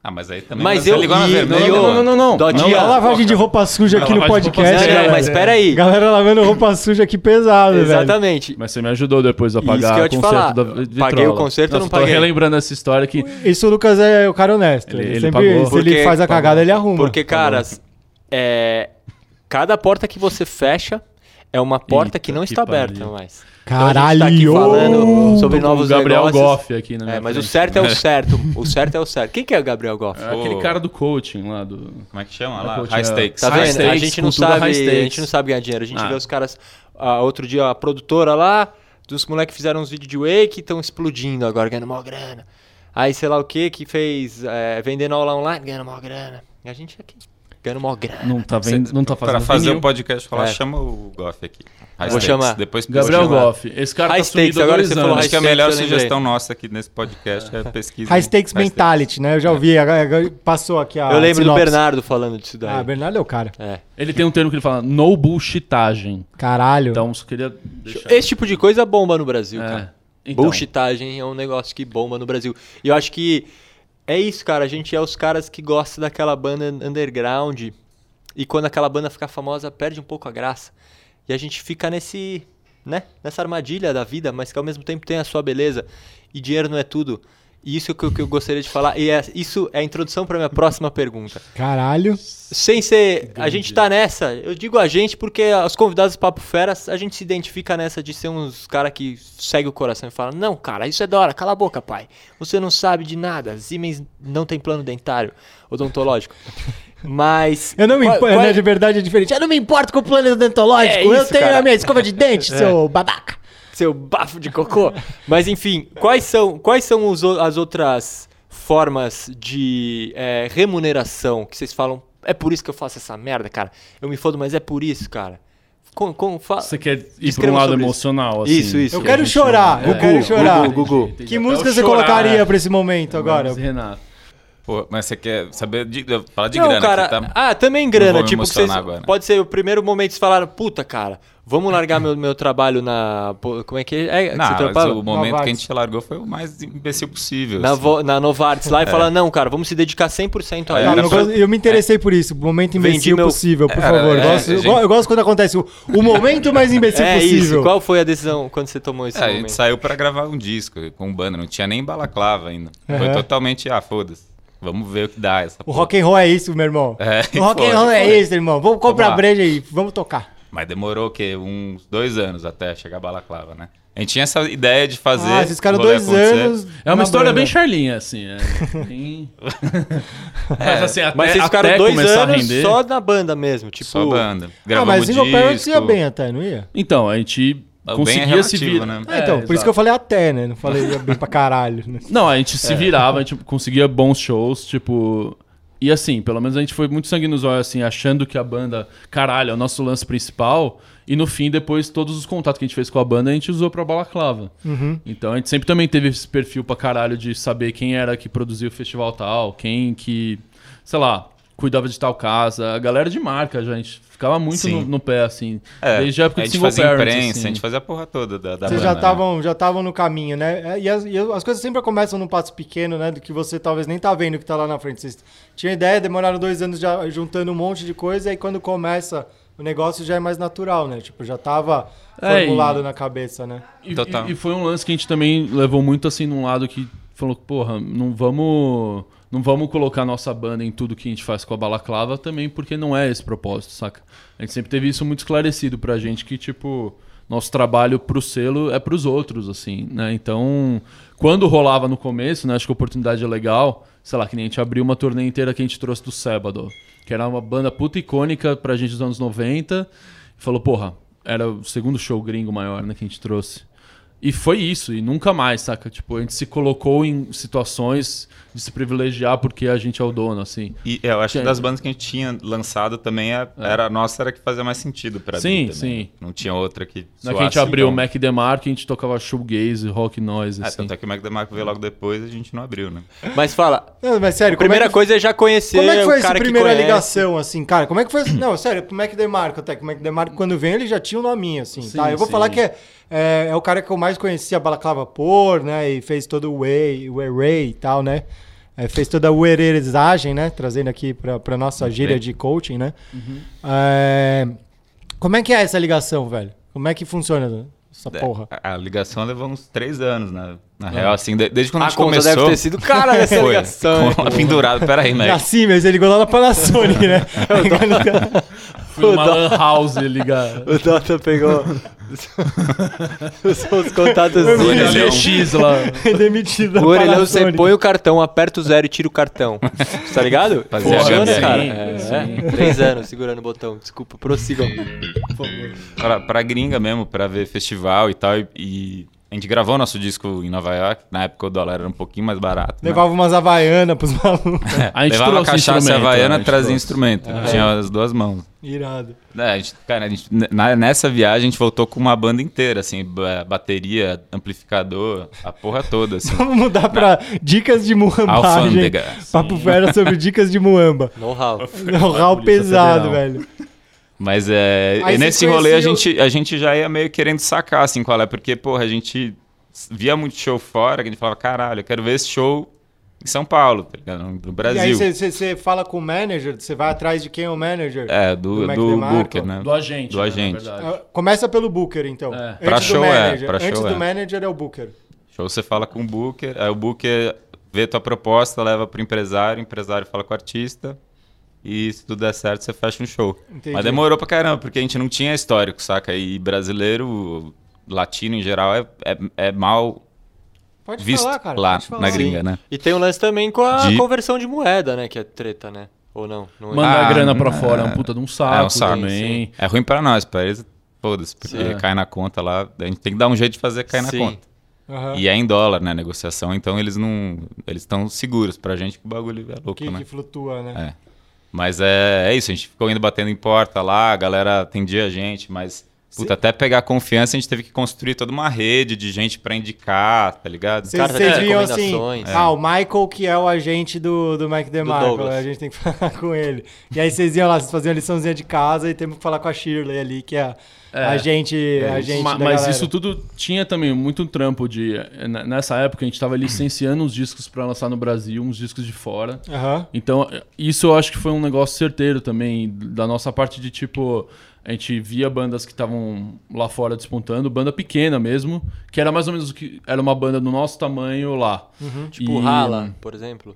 Ah, mas aí também Mas eu- ligou na vermelha, não, Não, não, não, não. Dodinha. não, não. lavagem de roupa suja aqui no podcast, suja. Não, não, galera. mas peraí. Galera lavando roupa suja aqui pesado, velho. Exatamente. Mas você me ajudou depois a Isso pagar que eu te falar. da Paguei o conserto ou não paguei? Tô relembrando essa história que... Isso o Lucas é o cara honesto. Ele- sempre, pagou. se ele faz a cagada, ele arruma. Porque, cara, é, cada porta que você fecha é uma porta Eita, que não que está aberta pariu. mais. Caralho! Então a gente tá aqui falando sobre novos o Gabriel negócios. Goff aqui na minha É, mas o frente. certo é o certo. O certo é o certo. Quem que é o Gabriel Goff? É aquele cara do coaching lá do... Como é que chama lá? High é. stakes. Tá High vendo? a stakes, gente não sabe, a gente não sabe ganhar dinheiro. A gente Ah. vê os caras ah, outro dia a produtora lá dos moleques que fizeram uns vídeos de wake e estão explodindo agora, ganhando maior grana. Aí sei lá o que que fez é, vendendo aula online, ganhando maior grana. E a gente aqui, ganhando maior grana. Não tá vendo, não tá fazendo Pra fazer vinil. o podcast falar, É. chama o Goff aqui. High Vou Stakes. chamar. Depois Gabriel. Goff. Esse cara High tá stakes, agora dois você falou. Acho que a High melhor stakes, sugestão nossa aqui nesse podcast é pesquisa. High Stakes High Mentality, né? Eu já ouvi, agora- passou aqui a Eu lembro do. Bernardo falando disso daí. Ah, Bernardo é o cara. É. Ele tem um termo que ele fala no bullshitagem. Caralho. Então, só queria deixar. Esse tipo de coisa bomba no Brasil, É. cara. Então, Bullshitagem é um negócio que bomba no Brasil. E eu acho que é isso, cara. A gente é os caras que gostam daquela banda underground. E quando aquela banda ficar famosa, perde um pouco a graça. E a gente fica nesse, né? Nessa armadilha da vida, mas que ao mesmo tempo tem a sua beleza. E dinheiro não é tudo. Isso é que eu, que eu gostaria de falar. E é, isso é a introdução para minha próxima pergunta. Caralho. Sem ser. A gente tá nessa. Eu digo a gente porque os convidados do Papo Feras, a gente se identifica nessa de ser uns cara que segue o coração e fala: Não, cara, isso é da hora, cala a boca, pai. Você não sabe de nada. Siemens não tem plano dentário, odontológico. Mas. Eu não me importo, qual né? é- De verdade é diferente. Eu não me importo com o plano odontológico. É eu isso, tenho cara. a minha escova de dente, seu babaca. Seu bafo de cocô. Mas enfim, quais são, quais são os as outras formas de é, remuneração que vocês falam? É por isso que eu faço essa merda, cara. Eu me fodo, mas é por isso, cara. Com, com, fa- Você quer ir pra Descreva um lado sobre isso. emocional, assim. Isso, isso. Eu que quero chorar, chama- eu quero chorar. Gugu, Gugu. Que música você chorar, colocaria né? pra esse momento agora? Mas, Renato. Pô, mas você quer saber de, falar de não, grana cara. tá? Ah, também grana. Tipo, que vocês, agora. pode ser o primeiro momento que vocês falaram, puta, cara, vamos largar meu, meu trabalho na. Como é que é? é que Não, você mas trampava? o momento que a gente largou foi o mais imbecil possível. Na, assim. vo, na Novartis lá e falar, não, cara, vamos se dedicar 100% a É, isso. eu, gosto- eu me interessei por isso. Momento imbecil meu- possível, por É, favor. é, gosto, é, eu, gente- go- eu gosto quando acontece o, o momento mais imbecil É possível. isso. Qual foi a decisão quando você tomou esse É, a gente momento? saiu pra gravar um disco com banda, não tinha nem balaclava ainda. Foi totalmente, ah, foda-se. Vamos ver o que dá essa O porra. rock and roll é isso, meu irmão. É, o rock foi, and roll é isso, irmão. Vamos comprar lá. breja aí, vamos tocar. Mas demorou o quê? Uns dois anos até chegar a balaclava, né? A gente tinha essa ideia de fazer. Ah, esses caras o dois acontecer. anos. É uma história banda. bem charlinha, assim. É, bem... Mas assim, até, Mas vocês ficaram até dois começar a anos render... só na banda mesmo, tipo... Só banda. Ah, Gravamos mas Single Parents disco. ia bem até, não ia? Então, a gente Bem é conseguia se relativo, virar. né? Ah, então, por isso que eu falei até, né? Não falei ia bem pra caralho. Né? Não, a gente se virava, a gente conseguia bons shows, tipo... E assim, pelo menos a gente foi muito sangue nos olhos, assim, achando que a banda, caralho, é o nosso lance principal. E no fim, depois, todos os contatos que a gente fez com a banda, a gente usou pra balaclava. Uhum. Então a gente sempre também teve esse perfil pra caralho de saber quem era que produzia o festival tal, quem que, sei lá, cuidava de tal casa. A galera de marca, gente ficava muito no, no pé, assim. É, desde a época a de gente single fazia parents, imprensa, assim. a gente fazia a porra toda da, da Vocês banda. já né? estavam já estavam no caminho, né? É, E as, e as coisas sempre começam num passo pequeno, né? Do que você talvez nem tá vendo que tá lá na frente. Vocês tinham ideia, demoraram dois anos já juntando um monte de coisa, e aí quando começa o negócio já é mais natural, né? Tipo, já tava É, formulado na cabeça, né? E, Total. e- e foi um lance que a gente também levou muito assim num lado que falou, porra, não vamos. Não vamos colocar nossa banda em tudo que a gente faz com a balaclava também, porque não é esse propósito, saca? A gente sempre teve isso muito esclarecido pra gente que, tipo, nosso trabalho pro selo é pros outros, assim, né? Então, quando rolava no começo, né? Acho que a oportunidade é legal, sei lá, que nem a gente abriu uma turnê inteira que a gente trouxe do Sábado, que era uma banda puta icônica pra gente dos anos 90. E falou, porra, era o segundo show gringo maior, né, que a gente trouxe. E foi isso, e nunca mais, saca? Tipo, a gente se colocou em situações de se privilegiar porque a gente é o dono, assim. E eu acho que das bandas que a gente tinha lançado também, a, era, a nossa era que fazia mais sentido pra Sim, mim também. sim. Não tinha outra que Na que a gente abriu o igual. Mac DeMarco, a gente tocava shoegaze, rock noise, É, assim. tanto é que o Mac DeMarco veio logo depois a gente não abriu, né? Mas fala, Não, mas sério, a primeira como é que, coisa é já conhecer como é que foi o essa primeira ligação, assim, cara? Como é que foi? Não, sério, o Mac DeMarco até. que O Mac DeMarco, quando vem, ele já tinha um nominho, assim, Sim, tá? Eu vou sim. falar que é, é, é o cara que eu mais conhecia a Balaclava por, né? E fez todo o Way, o array e tal, né? É, fez toda a uererizagem, né? Trazendo aqui pra, pra nossa gíria de coaching, né? Uhum. É, como é que é essa ligação, velho? Como é que funciona essa porra? A, a ligação levou uns três anos, né? Na real, assim, de- desde quando a A gente conta começou... deve ter sido cara nessa Foi, ligação. com- pendurado. Pera aí, Mac. Na Siemens, ele ligou lá na Panasonic, né? Fui numa lan house ligar. O Dota pegou os, os contatos. Vi Orelhão. LX lá. Demitido da O orelhão, você põe o cartão, aperta o zero e tira o cartão. Tá ligado? Fazia Funciona, cara. Sim, É, sim. é. Três anos segurando o botão. Desculpa, prossigam. pra, pra gringa mesmo, pra ver festival e tal. E, e a gente gravou nosso disco em Nova York. Na época o dólar era um pouquinho mais barato. né? Levava umas havaianas pros malucos. A gente Levava trouxe cachaça né? havaiana, gente trazia trouxe. instrumento. Tinha as duas mãos. Irado. É, a gente, cara, a gente- na- nessa viagem a gente voltou com uma banda inteira, assim, ba- bateria, amplificador, a porra toda, assim. Vamos mudar pra dicas de muambagem. Alfândega. Papo fera sobre dicas de muamba. Know-how. Know-how pesado, Federal. velho. Mas é, e nesse rolê a gente, a gente já ia meio querendo sacar, assim, qual é, porque, porra, a gente via muito show fora, que a gente falava, caralho, eu quero ver esse show em São Paulo, tá ligado? No E aí Brasil. você fala com o manager, você vai atrás de quem é o manager? É, do, do do. Booker, né? Do agente. Do né, agente. Ah, Começa pelo Booker, então. É. Antes Pra show é, manager. pra Antes show do é. manager é o Booker. Show você fala com o Booker, aí o Booker vê tua proposta, leva pro empresário, o empresário fala com o artista. E se tudo der certo, você fecha um show. Entendi. Mas demorou pra caramba, porque a gente não tinha histórico, saca? E brasileiro, latino em geral, é, é, é mal Pode visto falar, cara. lá pode falar. na gringa, Sim. né? E tem um lance também com a De- conversão de moeda, né? Que é treta, né? Ou não? não é? Mandar Ah, grana pra é. fora é um puta de um saco, É um saco, também. É ruim pra nós, pra eles, foda-se, porque Sim. cai na conta lá, a gente tem que dar um jeito de fazer cair na conta. Aham. E é em dólar, né, a negociação, então eles não, eles estão seguros pra gente que o bagulho é louco, Que, né? que flutua, né? É. Mas é, é isso, a gente ficou indo batendo em porta lá, a galera atendia a gente, mas puta, até pegar confiança a gente teve que construir toda uma rede de gente pra indicar, tá ligado? Vocês Cara, vocês tem viam assim, recomendações. ah, o Michael que é o agente do, do Mac DeMarco, Douglas. a gente tem que falar com ele. E aí vocês iam lá, vocês faziam a liçãozinha de casa e temos que falar com a Shirley ali, que é a agente, a gente Ma- da mas galera. isso tudo tinha também muito trampo de. eh, Nessa época a gente tava licenciando uns discos pra lançar no Brasil, uns discos de fora. Aham. Então, eh, isso eu acho que foi um negócio certeiro também, da nossa parte de tipo. A gente via bandas que estavam lá fora despontando, banda pequena mesmo, que era mais ou menos o que. Era uma banda do nosso tamanho lá. Tipo E- Rala, por exemplo.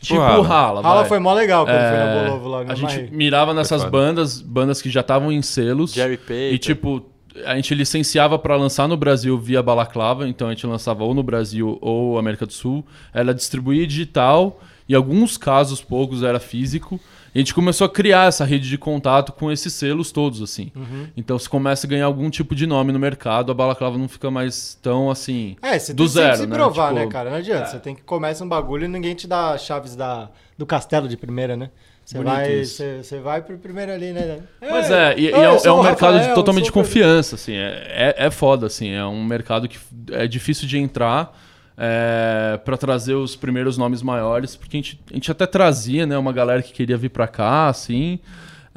Tipo Rala. Rala. Rala vai. foi mó legal quando foi É, na Bolovo lá, A gente mirava nessas bandas, bandas que já estavam em selos. Jerry Paper. E tipo, a gente licenciava pra lançar no Brasil via Balaclava, então a gente lançava ou no Brasil ou América do Sul. Ela distribuía digital, em alguns casos poucos era físico. A gente começou a criar essa rede de contato com esses selos todos, assim. Uhum. Então você começa a ganhar algum tipo de nome no mercado, a Balaclava não fica mais tão assim. É, você do tem zero, que se né? provar, Tipo, né, cara? Não adianta. Você tem que começa um bagulho e ninguém te dá as chaves da, do castelo de primeira, né? Você vai, você, vai pro primeiro ali, né? Mas é, e, e é, um- é um o mercado de- Rafael, totalmente de confiança, assim, é, é, é foda, assim, é um mercado que é difícil de entrar é, para trazer os primeiros nomes maiores, porque a gente, a gente até trazia, né, uma galera que queria vir pra cá, assim,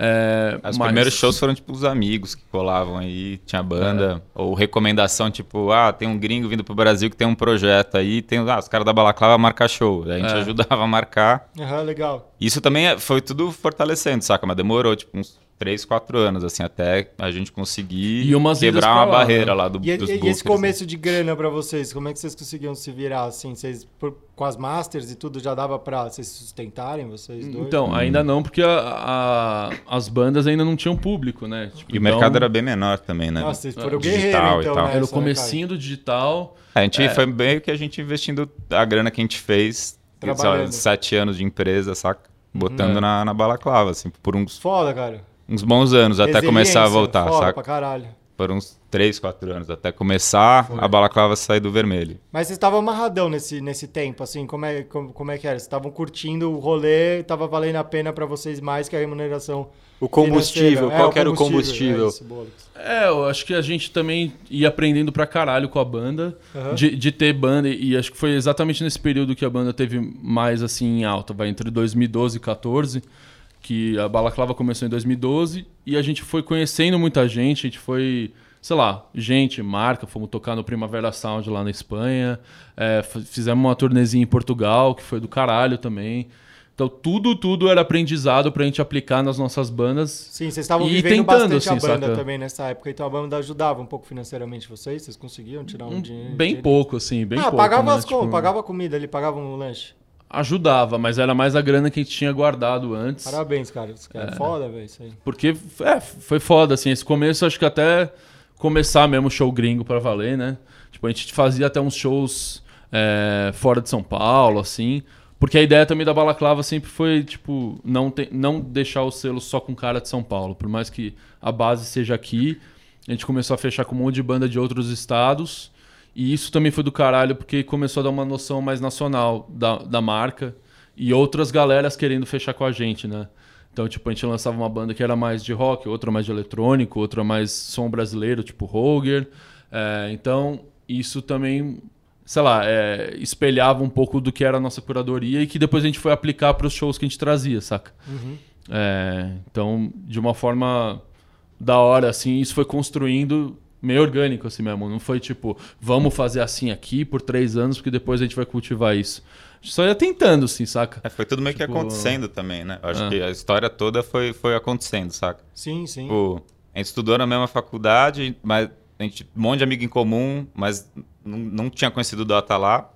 é, Os mas- primeiros shows foram tipo os amigos que colavam aí, tinha banda, É. ou recomendação, tipo, ah, tem um gringo vindo pro Brasil que tem um projeto aí, tem ah, os caras da Balaclava marcar show. Daí a gente É. ajudava a marcar. Aham, legal. Isso também é- foi tudo fortalecendo, saca? Mas demorou, tipo, uns 3, 4 anos, assim, até a gente conseguir E quebrar uma lá, barreira né? lá do, E, dos e- bookers, esse começo de grana pra vocês, como é que vocês conseguiam se virar assim? Vocês, por- com as masters e tudo, já dava pra vocês sustentarem, vocês dois? Então, ainda não, porque a- a- as bandas ainda não tinham público, né? Tipo, E o então, mercado era bem menor também, né? Nossa, vocês foram Digital guerreiros, e então, tal. né, Era o né, comecinho do digital. A gente foi meio que a gente investindo a grana que a gente fez, Trabalhando. sete anos de empresa, saca? Botando É. na, na balaclava, assim, por uns? Foda, cara. Uns bons anos, até começar a voltar, foda saca? pra caralho. Por uns três, quatro anos, até começar a balaclava sair do vermelho. Mas vocês estavam amarradão nesse, nesse tempo, assim, como é, como, como é que era? Vocês estavam curtindo o rolê, tava valendo a pena pra vocês mais que a remuneração O combustível, qual É, que era o combustível? É isso, Bollocks. É, eu acho que a gente também ia aprendendo pra caralho com a banda, Aham. de, de ter banda, e acho que foi exatamente nesse período que a banda teve mais assim em alta, vai entre 2012 e 14, que a Balaclava começou em 2012, e a gente foi conhecendo muita gente, a gente foi, sei lá, gente, marca, fomos tocar no Primavera Sound lá na Espanha, é, fizemos uma turnezinha em Portugal, que foi do caralho também. Então tudo, tudo era aprendizado pra gente aplicar nas nossas bandas. Sim, vocês estavam vivendo tentando, bastante a assim, banda saca? também nessa época, então a banda ajudava um pouco financeiramente vocês? Vocês conseguiam tirar um, dinheiro? Bem pouco, assim, bem ah, pouco. pagava né? as Tipo, pagava a comida ali, pagava um lanche. Ajudava, mas era mais a grana que a gente tinha guardado antes. Parabéns, cara. Isso é foda, velho, isso aí. Porque é, foi foda, assim. Esse começo, acho que até começar mesmo show gringo pra valer, né? Tipo, a gente fazia até uns shows é, fora de São Paulo, assim. Porque a ideia também da Balaclava sempre foi, tipo, não, te- não deixar o selo só com cara de São Paulo. Por mais que a base seja aqui, a gente começou a fechar com um monte de banda de outros estados. E isso também foi do caralho, porque começou a dar uma noção mais nacional da, da marca. E outras galeras querendo fechar com a gente, né? Então, tipo, a gente lançava uma banda que era mais de rock, outra mais de eletrônico, outra mais som brasileiro, tipo Roger. É, então, isso também, sei lá, é, espelhava um pouco do que era a nossa curadoria e que depois a gente foi aplicar para os shows que a gente trazia, saca? É, então, de uma forma da hora, assim, isso foi construindo meio orgânico, assim mesmo. Não foi tipo, vamos fazer assim aqui por três anos, porque depois a gente vai cultivar isso. A gente só ia tentando, assim, saca? É, foi tudo meio que Tipo, acontecendo também, né? Eu acho Ah. que a história toda foi, foi acontecendo, saca? Sim, sim. Tipo, a gente estudou na mesma faculdade, mas a gente um monte de amigo em comum, mas não, não tinha conhecido o Dota lá.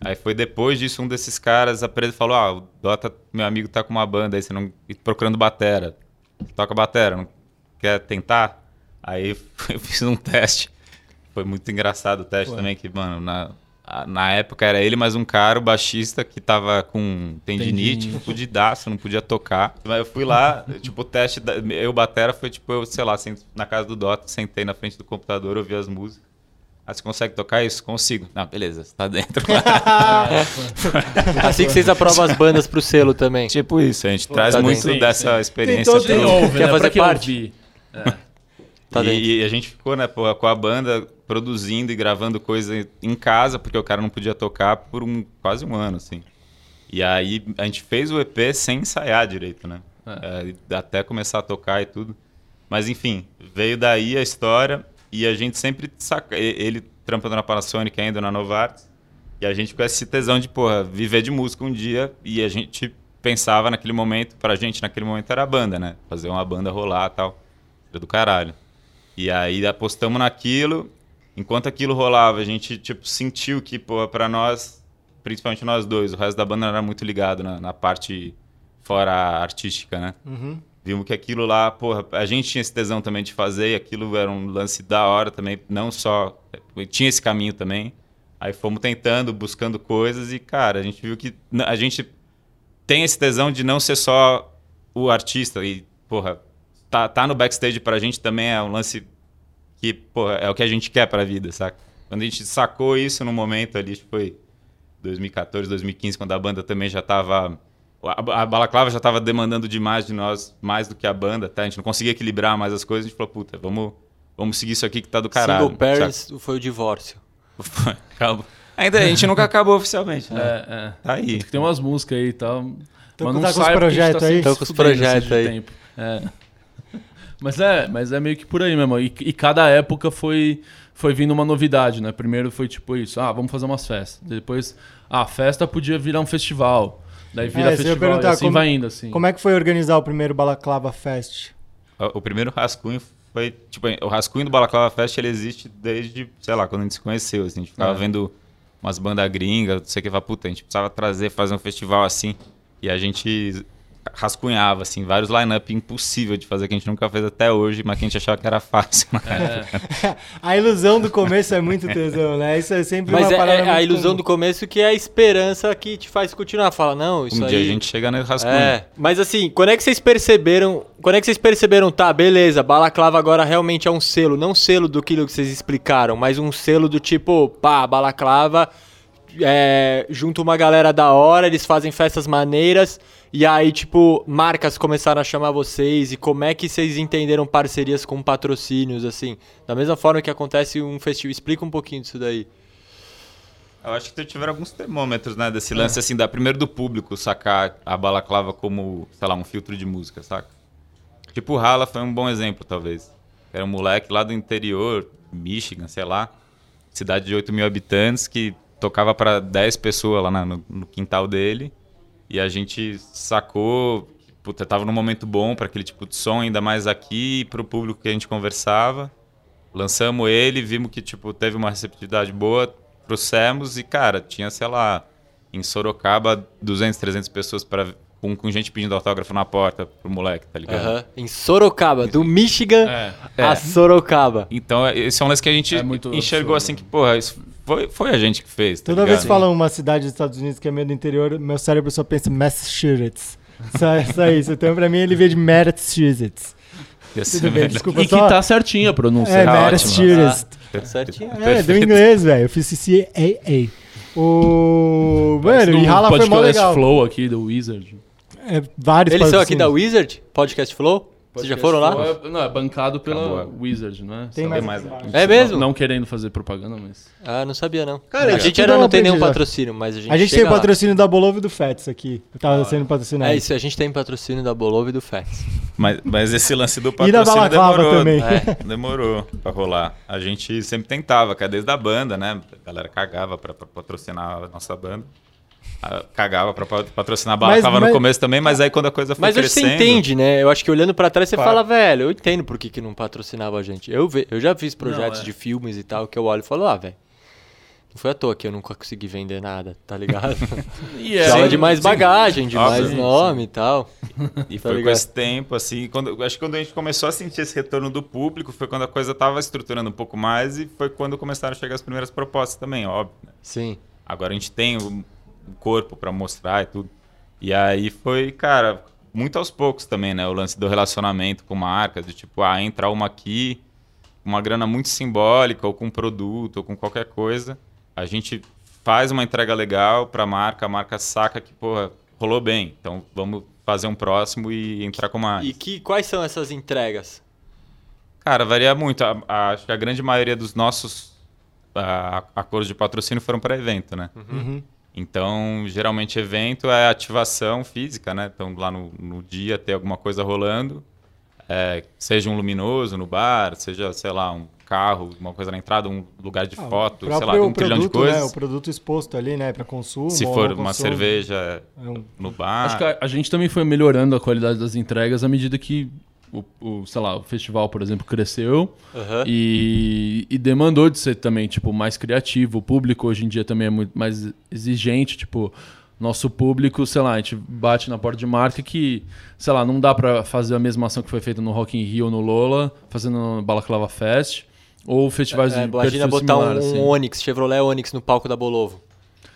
Aí foi depois disso, um desses caras apre- falou: Ah, o Dota, meu amigo, tá com uma banda aí, você não. e procurando batera. Toca batera, não quer tentar? Aí eu fiz um teste. Foi muito engraçado o teste também, que, mano, na, na época era ele mais um cara, o baixista, que tava com tendinite, Tendinite. fudidaço, não podia tocar. Mas eu fui lá, tipo, o teste, da, eu batera foi tipo, eu, sei lá, sent- na casa do Dota, sentei na frente do computador, ouvi as músicas. Ah, você consegue tocar isso? Consigo. Não, beleza, você tá dentro. Assim que vocês aprovam as bandas pro selo também. tipo isso, a gente traz tá muito dentro. dessa Sim, experiência. todo- Quem pro- Quer né? fazer parte? ouvir. Tá e, e a gente ficou, né, com a banda produzindo e gravando coisa em casa, porque o cara não podia tocar por um, quase um ano, assim. E aí a gente fez o EP sem ensaiar direito, né? É, até começar a tocar e tudo. Mas enfim, veio daí a história e a gente sempre saca. Ele trampando na Panasonic ainda na Novartis. E a gente com esse tesão de, porra, viver de música um dia. E a gente pensava naquele momento, pra gente naquele momento era a banda, né? Fazer uma banda rolar e tal. Era do caralho. E aí apostamos naquilo. Enquanto aquilo rolava, a gente, tipo, sentiu que, pô, pra nós, principalmente nós dois, o resto da banda era muito ligado na, na parte fora artística, né? Uhum. Vimos que aquilo lá, porra, a gente tinha esse tesão também de fazer e aquilo era um lance da hora também, não só. Tinha esse caminho também. Aí fomos tentando, buscando coisas e, cara, a gente viu que a gente tem esse tesão de não ser só o artista e, porra, tá, tá no backstage pra gente também é um lance que, porra, é o que a gente quer pra vida, saca? Quando a gente sacou isso no momento ali, acho que foi 2014, 2015, quando a banda também já tava. A, a Balaclava já tava demandando demais de nós, mais do que a banda, tá? A gente não conseguia equilibrar mais as coisas, a gente falou, puta, vamos, vamos seguir isso aqui que tá do caralho. Single Parents foi o divórcio. saca? Acabou. Ainda a gente nunca acabou oficialmente, né? É, é. Tá aí. Tem umas músicas aí e tal. Tô mas com- não tá com os gente projetos aí? sempre Tô se com os fudendo, projetos aí. tempo. É. Mas é, mas é meio que por aí mesmo. E, e cada época foi, foi vindo uma novidade, né? Primeiro foi tipo isso, ah, vamos fazer umas festas. Depois, ah, a festa podia virar um festival. Daí vira É, festival e perguntar assim como- vai indo, assim. Como é que foi organizar o primeiro Balaclava Fest? O o primeiro rascunho foi, tipo, o rascunho do Balaclava Fest, ele existe desde, sei lá, quando a gente se conheceu, assim, a gente ficava É. vendo umas bandas gringas, não sei o que, puta, a gente precisava trazer, fazer um festival assim, e a gente rascunhava, assim, vários line-up impossível de fazer, que a gente nunca fez até hoje, mas que a gente achava que era fácil. É, A ilusão do começo é muito tesão, né? Isso é sempre Mas uma é, parada é a ilusão comum. do começo que é a esperança que te faz continuar. Fala, não, isso um aí... dia a gente chega no rascunho. É, mas assim, quando é que vocês perceberam? Quando é que vocês perceberam, tá, beleza, Balaclava agora realmente é um selo, não selo do que vocês explicaram, mas um selo do tipo, pá, Balaclava é, junto uma galera da hora, eles fazem festas maneiras, e aí, tipo, marcas começaram a chamar vocês, e como é que vocês entenderam parcerias com patrocínios, assim? Da mesma forma que acontece um festival. Explica um pouquinho disso daí. Eu acho que tiveram alguns termômetros, né, desse lance, assim, da primeiro do público sacar a balaclava como, sei lá, um filtro de música, saca? Tipo, o Hala foi um bom exemplo, talvez. Era um moleque lá do interior, Michigan, sei lá, cidade de 8 mil habitantes, que tocava pra 10 pessoas lá na- no, no quintal dele. E a gente sacou, puta, tava num momento bom para aquele tipo de som, ainda mais aqui, pro público que a gente conversava. Lançamos ele, vimos que tipo teve uma receptividade boa, trouxemos e cara, tinha, sei lá, em Sorocaba 200, 300 pessoas para com, com gente pedindo autógrafo na porta pro moleque, tá ligado? Aham. Em Sorocaba, do Michigan É. a É. Sorocaba. Então, esse é um lance que a gente É muito enxergou absurdo. assim que, porra, isso foi, foi a gente que fez. Tá Toda ligado? vez que falam uma cidade dos Estados Unidos que é meio do interior, meu cérebro só pensa Massachusetts. Só, só isso. Então, pra mim, ele veio de Massachusetts. Tudo bem, melhor. desculpa E que só. tá certinho a pronúncia. É, tá Massachusetts. Certinho. É, do Perfeito. inglês, velho. Eu fiz CCAA. O. Mano, no e Rala foi mó podcast legal. Flow aqui do Wizard. É, vários Eles são aqui da patrocínios. Wizard, Podcast Flow? Vocês já foram lá? É- não, é bancado pela Acabou. Wizard, não é? Tem mais, mais- embaixo. É mesmo? Não, não querendo fazer propaganda, mas. Ah, não sabia não. Cara, a gente ainda é não tem nenhum aprendizagem. patrocínio, mas a gente A gente tem chega o lá. patrocínio da Bolova e do Fets aqui. Eu tava sendo patrocinado. É isso, a gente tem patrocínio da Bolova e do Fats. Mas, mas esse lance do E da patrocínio Balaclava demorou. também. É. Demorou pra rolar. A gente sempre tentava, cara, desde a banda, né? A galera cagava pra, pra patrocinar a nossa banda. Cagava pra pa- patrocinar a Mas- Balaclava mas- no começo também, mas aí quando a coisa foi Mas crescendo... você entende, né? Eu acho que olhando pra trás você Claro. fala, velho, eu entendo por que, que não patrocinava a gente. Eu, ve- eu já fiz projetos Não, é. de filmes e tal que eu olho e falo, ah, velho, não foi à toa que eu nunca consegui vender nada, tá ligado? E Precisava de mais sim. bagagem, de Óbvio. mais Sim, nome e tal. E Tá foi com ligado? esse tempo, assim, quando, acho que quando a gente começou a sentir esse retorno do público, foi quando a coisa tava estruturando um pouco mais e foi quando começaram a chegar as primeiras propostas também, óbvio. né? Sim. Agora a gente tem o, corpo pra mostrar e tudo. E aí foi, cara, muito aos poucos também, né? O lance do relacionamento com marcas, de tipo, ah, entra uma aqui, uma grana muito simbólica, ou com um produto, ou com qualquer coisa. A gente faz uma entrega legal pra marca, a marca saca que, porra, rolou bem. Então vamos fazer um próximo e entrar com mais. E que, quais são essas entregas? Cara, varia muito. A- a- acho que a grande maioria dos nossos ah, acordos de patrocínio foram para evento, né? Uhum. Então, geralmente evento é ativação física, né? Então, lá no, no dia ter alguma coisa rolando, é, seja um luminoso no bar, seja, sei lá, um carro, uma coisa na entrada, um lugar de Ah, foto, o sei lá, um trilhão de produto, né, coisas. o produto exposto ali, né, pra consumo. Se for uma consumo. cerveja É um- no bar. Acho que a, a gente também foi melhorando a qualidade das entregas à medida que o, o, sei lá, o festival, por exemplo, cresceu Aham. e, e demandou de ser também, tipo, mais criativo. O público hoje em dia também é muito mais exigente, tipo, nosso público, sei lá, a gente bate na porta de marca que, sei lá, não dá pra fazer a mesma ação que foi feita no Rock in Rio ou no Lola, fazendo no Balaclava Fest, ou festivais É, de imagina perfil botar similar, um, assim. Onix, Chevrolet Onix no palco da Bolovo.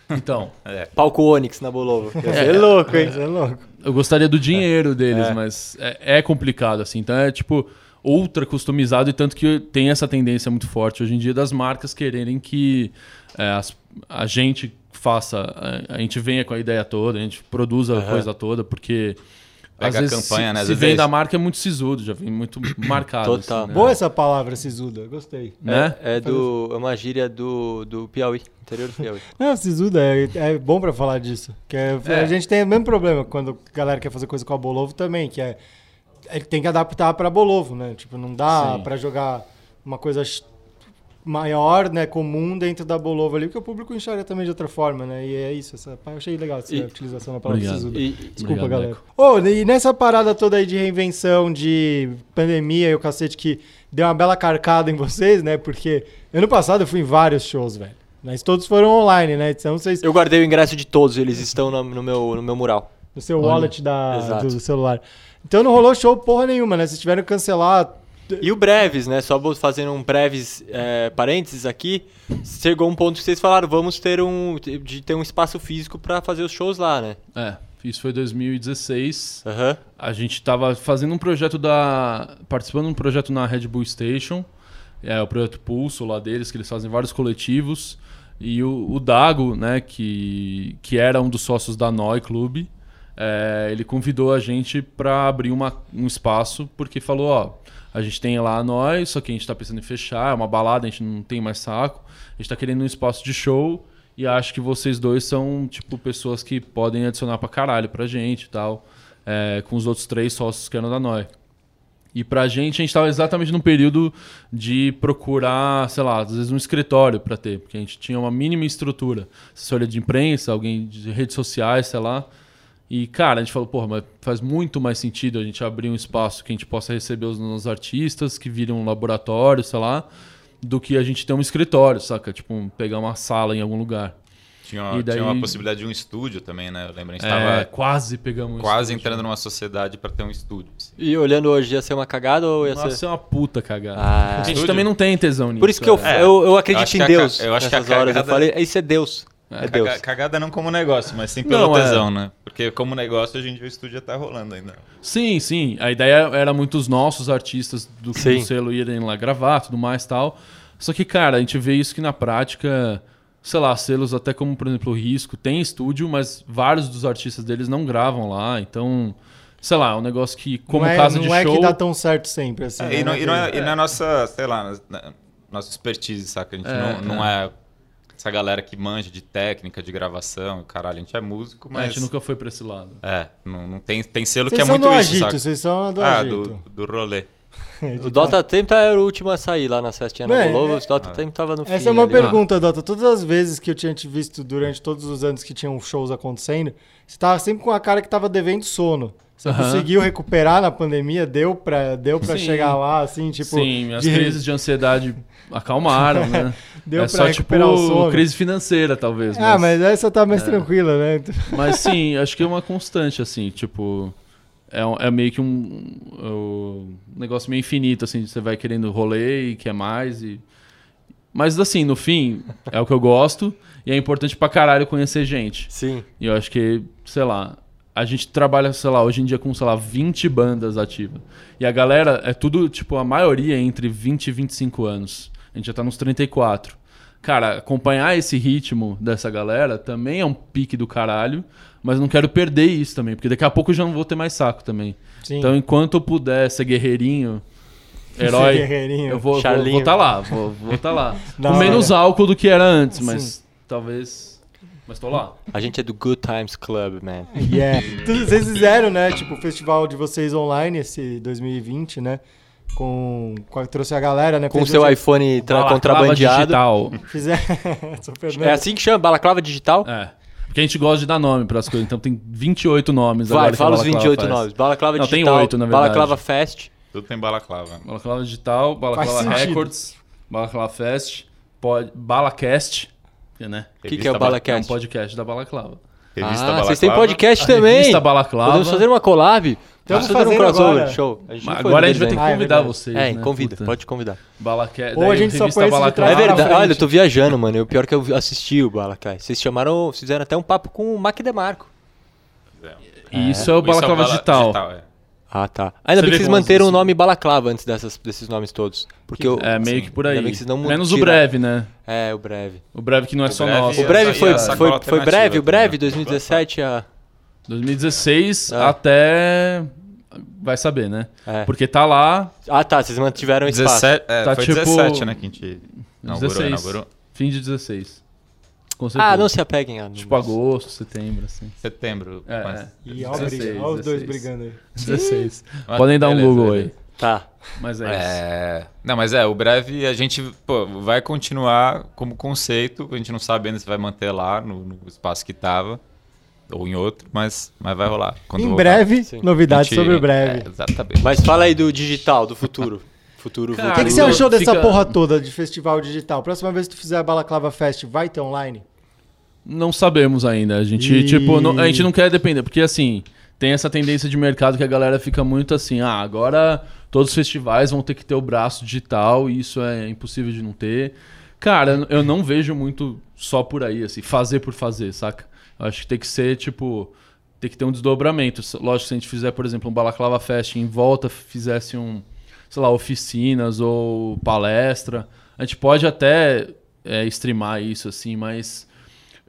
Então, É. Palco Onix na Bolovo. Ia ser louco, hein? É louco. Eu gostaria do dinheiro deles, É. mas é, é complicado, assim. Então é tipo ultra customizado e tanto que tem essa tendência muito forte hoje em dia das marcas quererem que é, as- a gente faça, a, a gente venha com a ideia toda, a gente produza a coisa toda, porque Pega a campanha, se, né? Às Se vezes vem é da marca é muito sisudo, já vem muito marcado. Total. assim, né? Boa essa palavra, sisuda. Gostei. Né? É, é do, é uma gíria do, do Piauí, interior do Piauí. Não, sisuda, é, é bom pra falar disso. Que é- É. A gente tem o mesmo problema quando a galera quer fazer coisa com a Bolovo também, que é. é tem que adaptar pra Bolovo, né? Tipo, não dá pra jogar uma coisa maior, né, comum dentro da Bolovo ali, porque o público enxerga também de outra forma, né? E é isso, essa, eu achei legal essa E- utilização da palavra Obrigado. sisuda. E, Desculpa, Obrigado, galera. Ô, e nessa parada toda aí de reinvenção, de pandemia e o cacete que deu uma bela carcada em vocês, né? Porque ano passado eu fui em vários shows, velho. Mas todos foram online, né? Então vocês. eu guardei o ingresso de todos, eles estão no, no meu, no meu mural. No seu Olha. wallet da, Exato. do celular. Então não rolou show porra nenhuma, né? Vocês tiveram que cancelar. E o Breves, né? Só vou fazendo um breves é, parênteses aqui. Chegou um ponto que vocês falaram, vamos ter um de ter um espaço físico pra fazer os shows lá, né? É, isso foi 2016. Aham. A gente tava fazendo um projeto da. participando de um projeto na Red Bull Station. É o projeto Pulso lá deles, que eles fazem vários coletivos. E o, o Dago, né, que, que era um dos sócios da Noi Clube, é, ele convidou a gente para abrir uma, um espaço, porque falou, ó, a gente tem lá Noi, só que a gente tá pensando em fechar, é uma balada, a gente não tem mais saco. A gente tá querendo um espaço de show e acho que vocês dois são, tipo, pessoas que podem adicionar pra caralho pra gente e tal, é, com os outros três sócios que eram da Noi. E pra gente, a gente tava exatamente num período de procurar, sei lá, às vezes um escritório pra ter, porque a gente tinha uma mínima estrutura. Assessoria de imprensa, alguém de redes sociais, sei lá. E, cara, a gente falou, porra, mas faz muito mais sentido a gente abrir um espaço que a gente possa receber os nossos artistas, que virem um laboratório, sei lá, do que a gente ter um escritório, saca? Tipo, pegar uma sala em algum lugar. Tinha uma, daí- tinha uma possibilidade de um estúdio também, né? Eu lembro, a gente É, tava quase pegamos quase estúdio. entrando numa sociedade pra ter um estúdio. assim. E olhando hoje, ia ser uma cagada ou ia Nossa, ser... é uma puta cagada. Ah, a gente Estúdio? também não tem tesão nisso. Por isso que eu, é. É, eu, eu eu acredito acho em que a Deus. ca- eu acho que a horas. Eu cagada- falei, isso é Deus. É, Deus. Caga- Cagada não como negócio, mas sim pelo Não, é. tesão, né? Porque como negócio, hoje em dia o estúdio já tá rolando ainda. Sim, sim. A ideia era muitos nossos artistas do, do selo irem lá gravar, tudo mais tal. Só que, cara, a gente vê isso que na prática, sei lá, selos até como, por exemplo, o Risco, tem estúdio, mas vários dos artistas deles não gravam lá. Então, sei lá, é um negócio que, como não é, casa não de é show. que dá tão certo sempre, assim. É, né? e, não, e, não é, e não é nossa, sei lá, na- nossa expertise, saca? A gente É, não, não é essa galera que manja de técnica, de gravação, caralho, a gente é músico, A mas... gente nunca foi pra esse lado. É, não, não tem, tem selo Vocês que é são muito do isso, agito, saca? vocês são do Ah, agito. do, do rolê. O Dota Tempo era o último a sair lá na festinha na Bem, Globo. é- O Dota Tempo tava no fim. Essa é uma ali. pergunta, Dota. Todas as vezes que eu tinha te visto durante todos os anos que tinham shows acontecendo, você tava sempre com a cara que tava devendo sono. Você Aham. conseguiu recuperar na pandemia? Deu pra, deu pra Sim. chegar lá, assim, tipo... Sim, as de- crises de ansiedade acalmaram, né? Deu é pra só tipo recuperar o sono. crise financeira, talvez. Ah, mas essa tá mais tranquila, né? Mas sim, acho que é uma constante, assim, tipo. É, é meio que um, um negócio meio infinito, assim, você vai querendo rolê e quer mais. E... Mas assim, no fim, é o que eu gosto e é importante pra caralho conhecer gente. Sim. E eu acho que, sei lá, a gente trabalha, sei lá, hoje em dia com, sei lá, 20 bandas ativas. E a galera é tudo, tipo, a maioria é entre 20 e 25 anos. A gente já tá nos 34. Cara, acompanhar esse ritmo dessa galera também é um pique do caralho, mas não quero perder isso também, porque daqui a pouco eu já não vou ter mais saco também. Sim. Então, enquanto eu puder ser guerreirinho, herói, guerreirinho. eu vou estar Charlinho. vou tá lá, vou estar tá lá. Com menos álcool do que era antes, mas Sim. talvez... Mas tô lá. A gente é do Good Times Club, man. Yeah. Vocês fizeram, né? Tipo, o festival de vocês online, esse 2020, né? Com, com trouxe a galera, né? Com o seu um- iPhone tra- Balaclava contrabandeado. digital. Fernando. É assim que chama? Balaclava digital? É. Porque a gente gosta de dar nome pras coisas, então tem 28 nomes Vai, agora. fala os Balaclava 28 faz. nomes. Balaclava Não, tem digital. oito, na verdade. Balaclava Fest. Tudo tem balaclava. Balaclava Digital, Balaclava Faz sentido. Records, Balaclava Fest, pod, Balacast, né? O que, que é o É um Balacast? podcast da Balaclava. Revista ah, Balaclava. vocês têm podcast também. revista Balaclava. Podemos fazer uma collab? Vamos fazer um crossover. agora. Show. A gente agora a gente vai ter que desenho. Ah, é convidar vocês, É, né? convida, Puta. pode convidar. Balacast. Ou a gente só de trás É verdade, olha, eu tô viajando, mano. E o pior é que eu assisti o Balaclava. Vocês chamaram, vocês fizeram até um papo com o Mac DeMarco. E Isso é o Balaclava Bala- Digital. é. Ah, tá. Ainda Você bem que vocês manteram o assim? nome Balaclava antes dessas, desses nomes todos. Porque eu, É meio que por aí. Ainda bem que vocês não Menos o tiraram. breve, né? É, o Breve. O breve que não é O só Breve nosso. é- O Breve foi, foi, sacola foi breve, o Breve, também. 2017 a... 2016 Ah. até. Vai saber, né? É. Porque tá lá, Ah, tá, vocês mantiveram o espaço. 17, é, Tá foi tipo- 17, né, que a gente inaugurou, 16. inaugurou. fim de 16. Com certeza. Ah, não se apeguem a Tipo agosto, setembro, assim. Setembro. É, mas- é. E ó, briga, 16, ó os dois 16. brigando aí. 16. mas Podem dar um beleza, Google beleza. aí. Tá. Mas é, isso. É... Não, mas é, o breve a gente pô, vai continuar como conceito, a gente não sabe ainda se vai manter lá no, no espaço que tava ou em outro, mas, mas vai rolar. Quando Em voltar. breve, A gente- sobre o breve. É, exatamente. Mas fala aí do digital, do futuro. Futuro, Cara, O que, que você Fica- achou dessa fica- porra toda de festival digital? Próxima vez que tu fizer a Balaclava Fest, vai ter online? Não sabemos ainda. A gente, E- tipo, não- a gente não quer depender, porque assim, tem essa tendência de mercado que a galera fica muito assim, ah, agora todos os festivais vão ter que ter o braço digital e isso é impossível de não ter. Cara, eu não vejo muito só por aí, assim, fazer por fazer, saca? Eu acho que tem que ser, tipo, tem que ter um desdobramento. Lógico, se a gente fizer, por exemplo, um Balaclava Fest em volta fizesse um, sei lá, oficinas ou palestra, a gente pode até é, streamar isso, assim, mas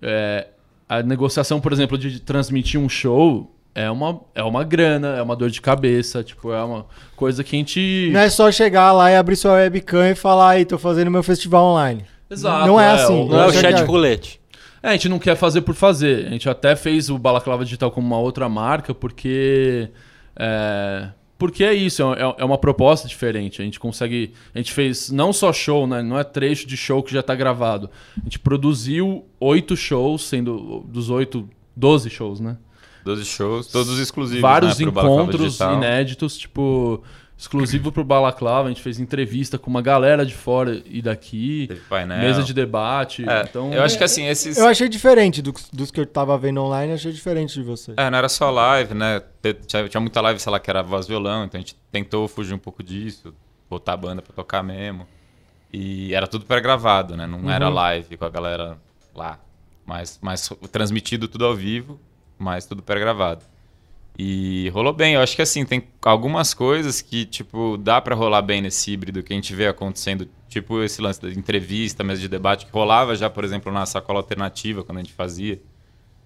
é, a negociação, por exemplo, de transmitir um show é uma, é uma grana, é uma dor de cabeça, tipo, é uma coisa que a gente... Não é só chegar lá e abrir sua webcam e falar, aí, tô fazendo meu festival online. Exato, Não é assim. Não é o que chat é- roulette. É, a gente não quer fazer por fazer. A gente até fez o Balaclava Digital como uma outra marca, porque. É, porque é isso, é, é uma proposta diferente. A gente consegue. A gente fez não só show, né? Não é trecho de show que já tá gravado. A gente produziu oito shows, sendo dos oito, 12 shows, né? 12 shows, todos exclusivos. vários né, encontros inéditos, tipo, exclusivo pro Balaclava. A gente fez entrevista com uma galera de fora e daqui, Teve painel. mesa de debate. É, então, eu acho que assim, esses. Eu achei diferente do- dos que eu tava vendo online, achei diferente de você. É, não era só live, né? Tinha, tinha muita live, sei lá, que era voz violão, então a gente tentou fugir um pouco disso, botar a banda pra tocar mesmo. E era tudo pré-gravado, né? Não era live com a galera lá. Mas, mas transmitido tudo ao vivo, mas tudo pré-gravado. E rolou bem. Eu acho que assim, tem algumas coisas que, tipo, dá pra rolar bem nesse híbrido que a gente vê acontecendo, tipo esse lance da entrevista, mesa de debate, que rolava já, por exemplo, na sacola alternativa, quando a gente fazia.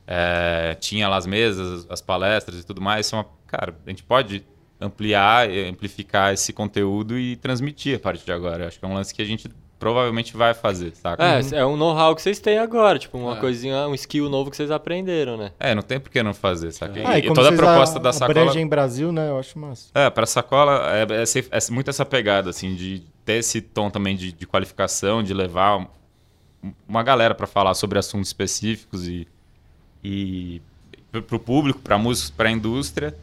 É, tinha lá as mesas, as palestras e tudo mais. Isso é cara, a gente pode ampliar, amplificar esse conteúdo e transmitir a partir de agora. Eu acho que é um lance que a gente provavelmente vai fazer, saca? É, é um know-how que vocês têm agora, tipo, uma É. coisinha, um skill novo que vocês aprenderam, né? É, não tem por que não fazer, saca? Ah, E, como toda a proposta a- da sacola. abrangem Brasil, né? Eu acho massa. É, pra sacola é, é é muito essa pegada, assim, de ter esse tom também de, de qualificação, de levar um- uma galera pra falar sobre assuntos específicos e, e pro- público, pra músicos, pra indústria.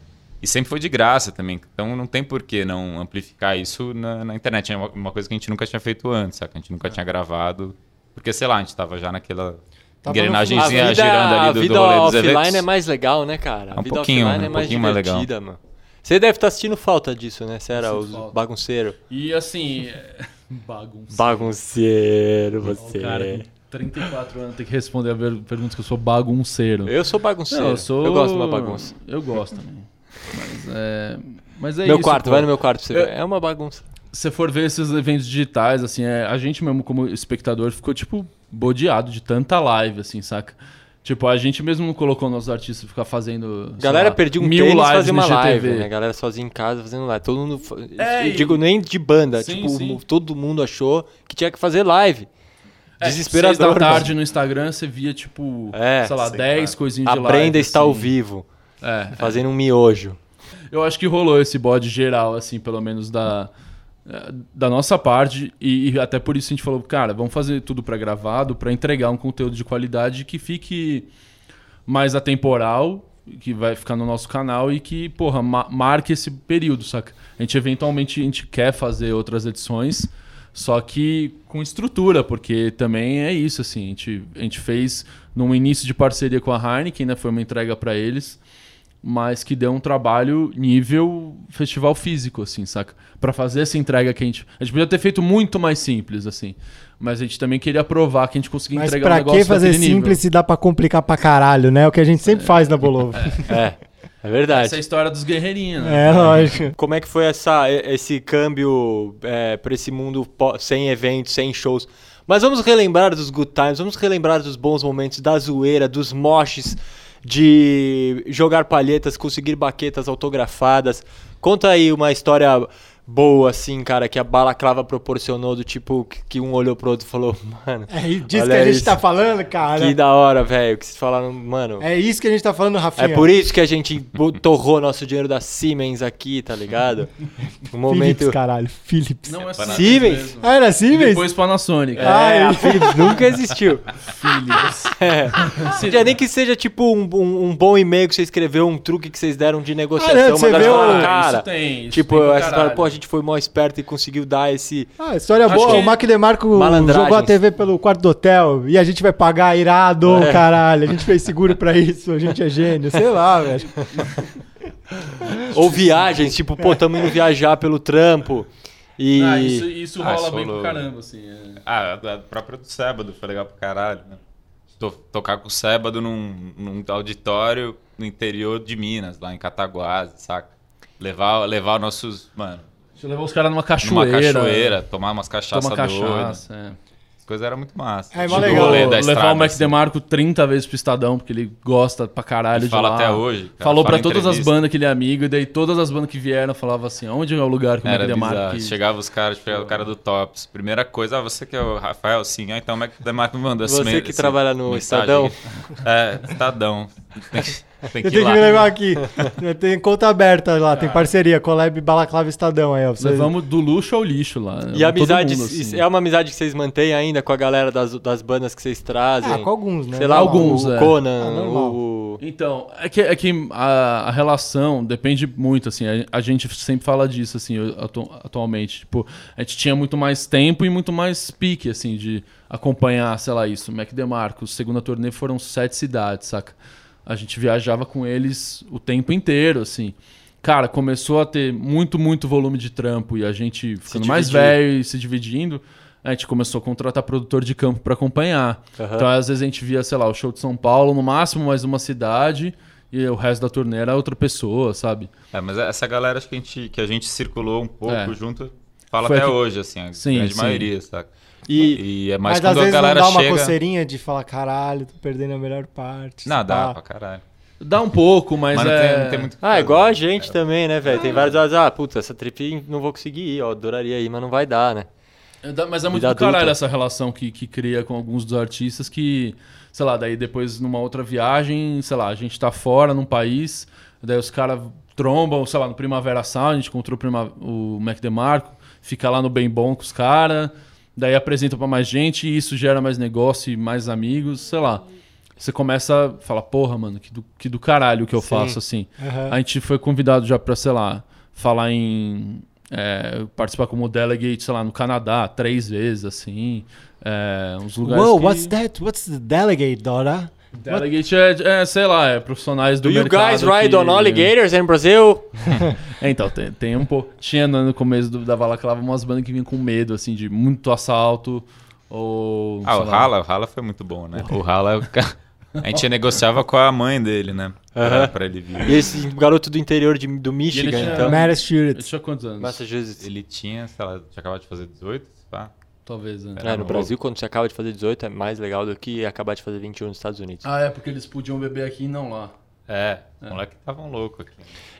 E sempre foi de graça também. Então não tem por que não amplificar isso na, na internet. É uma, uma coisa que a gente nunca tinha feito antes, saca? A gente nunca tinha gravado. Porque, sei lá, a gente tava já naquela Tava engrenagemzinha vida, girando ali do, vida do rolê dos offline eventos. é mais legal, né, cara? A É um vida pouquinho, offline um é mais pouquinho mais legal. divertida, mano. Você deve estar sentindo falta disso, né? Você era o falta. bagunceiro. E assim, é... Bagunceiro, O você. cara com 34 anos tem que responder a perguntas que eu sou bagunceiro. Eu sou bagunceiro. Não, eu sou. Eu gosto de uma bagunça. Eu gosto também. Mas é. Mas é meu isso. quarto, pô. vai no meu quarto pra você Eu- ver. É uma bagunça. Se você for ver esses eventos digitais, assim, é, a gente mesmo como espectador ficou, tipo, bodeado de tanta live, assim, saca? Tipo, a gente mesmo não colocou nossos artistas ficar fazendo. Galera lá, perdia um mil tênis no uma live, né? Galera sozinha em casa fazendo live. Todo mundo. É, eu e- digo nem de banda. Sim, tipo, sim. todo mundo achou que tinha que fazer live. É, Desesperador. seis da tarde no Instagram você via, tipo, É, sei lá, sei, 10 cara. coisinhas A de live. Brenda está ao assim. vivo, É, fazendo um miojo. Eu acho que rolou esse bode geral, assim, pelo menos da, eh, da nossa parte. E, e até por isso a gente falou, cara, vamos fazer tudo pré-gravado pra entregar um conteúdo de qualidade que fique mais atemporal, que vai ficar no nosso canal e que, porra, ma- marque esse período, saca? A gente eventualmente a gente quer fazer outras edições, só que com estrutura, porque também é isso, assim, a gente, a gente fez num início de parceria com a Heineken, né? Foi uma entrega pra eles mas que deu um trabalho nível festival físico, assim, saca? Pra fazer essa entrega que a gente. A gente podia ter feito muito mais simples, assim. Mas a gente também queria provar que a gente conseguia Mas entregar um pra negócio que fazer daquele nível. simples se dá pra complicar pra caralho, né? É o que a gente sempre faz na Bolovo. É, é verdade. Essa é a história dos guerreirinhos, né? É, lógico. Como é que foi essa, esse câmbio é, para esse mundo sem eventos, sem shows? Mas vamos relembrar dos good times, vamos relembrar dos bons momentos, da zoeira, dos moches, de jogar palhetas, conseguir baquetas autografadas. Conta aí uma história boa, assim, cara, que a balaclava proporcionou, do tipo, que- que um olhou pro outro e falou, mano, É disso Olha que a gente isso. tá falando, cara. que da hora, velho, que vocês falaram, mano... É isso que a gente tá falando, Rafinha. É por isso que a gente torrou nosso dinheiro da Siemens aqui, tá ligado? Um momento. Philips, caralho. Philips. Não é Siemens. Mesmo. Ah, era E Siemens? depois Panasonic. É, Ai. a Philips nunca existiu. Philips. É. Já nem que seja tipo um, um- um bom e-mail que você escreveu, um truque que vocês deram de negociação. Ah, não, você Ah, cara, isso tem. Isso tipo, tem essa história, pô, a gente foi mó esperto e conseguiu dar esse. Ah, história Acho boa. que- O Mac DeMarco jogou a TV pelo quarto do hotel e a gente vai pagar irado, É. caralho. A gente fez seguro pra isso, a gente é gênio. Sei lá, velho. Ou viagens, tipo, pô, tamo indo viajar pelo trampo. E. Ah, isso, isso Ah, rola isso bem pra rolou. caramba, assim. é. Ah, a própria do Sébado foi legal pra caralho, né? To- tocar com o Sébado num, num auditório no interior de Minas, lá em Cataguases, saca? Levar, levar nossos, mano, Eu levar os caras numa numa cachoeira. cachoeira, tomar umas cachaças doidas. cachaça, é. As coisas eram muito massa. É, Tipo, legal. rolê da levar estrada, o Mac assim. DeMarco 30 vezes pro Estadão, porque ele gosta pra caralho Ele de fala lá. até hoje, cara, Falou fala pra todas as bandas que ele é amigo, e daí todas as bandas que vieram falavam assim, onde é o lugar que o Mac DeMarco... quis?" Chegava os caras, tipo, o cara do Tops. Primeira coisa, ah, você que é o Rafael? Sim. Ah, então o Mac DeMarco me mandou Você esse que esse trabalha no mensagem Estadão? É, Estadão. Tem, que- tem ir que lá. me levar aqui. Tem conta aberta lá, tem parceria. Collab Balaclava Estadão aí, ó. Você... Levamos do luxo ao lixo lá. E a Todo amizade, mundo, assim. é uma amizade que vocês mantêm ainda com a galera das, das bandas que vocês trazem? Ah, com alguns, né? Sei lá, Alguns, o é. Conan, Ah, o. Então, é que, é que a, a relação depende muito, assim, a, a gente sempre fala disso, assim, eu- atu- atualmente. Tipo, a gente tinha muito mais tempo e muito mais pique, assim, de acompanhar, sei lá, isso. Mac DeMarco, segunda turnê foram sete cidades, saca? A gente viajava com eles o tempo inteiro, assim. Cara, começou a ter muito, muito volume de trampo e a gente ficando mais velho e se dividindo, a gente começou a contratar produtor de campo pra acompanhar. Aham. Então, às vezes a gente via, sei lá, o show de São Paulo, no máximo mais uma cidade, e o resto da turnê era outra pessoa, sabe? É, mas essa galera acho que a gente, que a gente circulou um pouco É. junto, fala Foi até aqui- hoje, assim, a Sim, grande sim. maioria, saca? E, E é mais Mas às quando a vezes não galera dá uma chega... coceirinha de falar, caralho, tô perdendo a melhor parte. Não, dá Tá. pra caralho. Dá um pouco, mas, Mas, não, é... tem, não tem muito Ah, fazer. igual a gente também, né, velho? Tem vários horas, ah, puta, essa trip não vou conseguir ir, ó, adoraria ir, mas não vai dar, né? É Mas é muito do caralho adulta. essa relação que, que cria com alguns dos artistas que, sei lá, daí depois numa outra viagem, sei lá, a gente tá fora num país, daí os caras trombam, sei lá, no Primavera Sound, a gente encontrou o, Prima- o Mac DeMarco, fica lá no Bem Bom com os caras, daí apresenta pra mais gente e isso gera mais negócio e mais amigos, sei lá. Você começa a falar, porra, mano, que do, que do caralho que eu Sim. faço, assim. Aham. A gente foi convidado já pra, sei lá, falar em. é, participar como delegate, sei lá, no Canadá, três vezes, assim. É, uns lugares. Whoa, que- what's that? What's the delegate, Dora? Delegate é, é, sei lá, é profissionais do Do you mercado. guys ride que- on alligators in Brazil? É, então, tem, tem um pouco. Tinha no no começo do, da Valaclava umas bandas que vinham com medo, assim, de muito assalto. Ou. Ah, o lá. Rala, o Rala foi muito bom, né? O Rala, a gente negociava com a mãe dele, né? Pra, Aham. pra ele vir. E esse garoto do interior de, do Michigan, tinha- então. Ele Massachusetts. tinha quantos anos? Massachusetts. Ele tinha, sei lá, tinha acabado de fazer 18, pá. Talvez, né? É, no novo. Brasil, quando você acaba de fazer 18, é mais legal do que acabar de fazer 21 nos Estados Unidos. Ah, é, porque eles podiam beber aqui e não lá. É, os moleques estavam loucos aqui.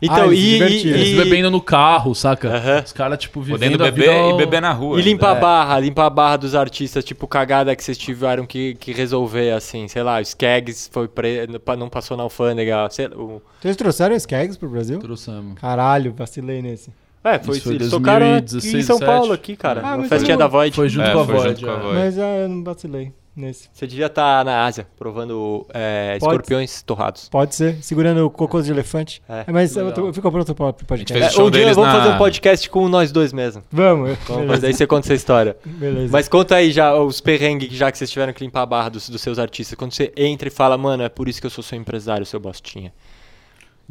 Então, Ah, eles se e, divertiram. Eles e, bebendo no carro, saca? Os caras, tipo, vivendo Podendo a beber vida ao- e beber na rua. e limpar a É. barra, limpar a barra dos artistas, tipo, cagada que vocês tiveram que, que resolver, assim, sei lá, o Skaggs foi pre... não passou na alfândega, sei lá, o- Vocês trouxeram Skags pro Brasil? Trouxemos. Caralho, vacilei nesse. É, foi, Isso foi eles tocaram aqui 2016, em São 17. Paulo, aqui, cara. Ah, na mas festinha eu- da Void. Foi junto É, com a foi Void. junto com a é. Void. Mas ah, eu não vacilei nesse. Você devia estar na Ásia, provando é, Pode. escorpiões torrados. Pode ser, segurando o cocô de elefante. É. mas eu, Legal. tô- eu fico pronto pro podcast. fez É, o show um dia deles vamos na- fazer um podcast com nós dois mesmo. Vamos, beleza. fazer, aí você conta essa história. beleza. Mas conta aí já os perrengues, já que vocês tiveram que limpar a barra dos, dos seus artistas. Quando você entra e fala, mano, é por isso que eu sou seu empresário, seu bostinha.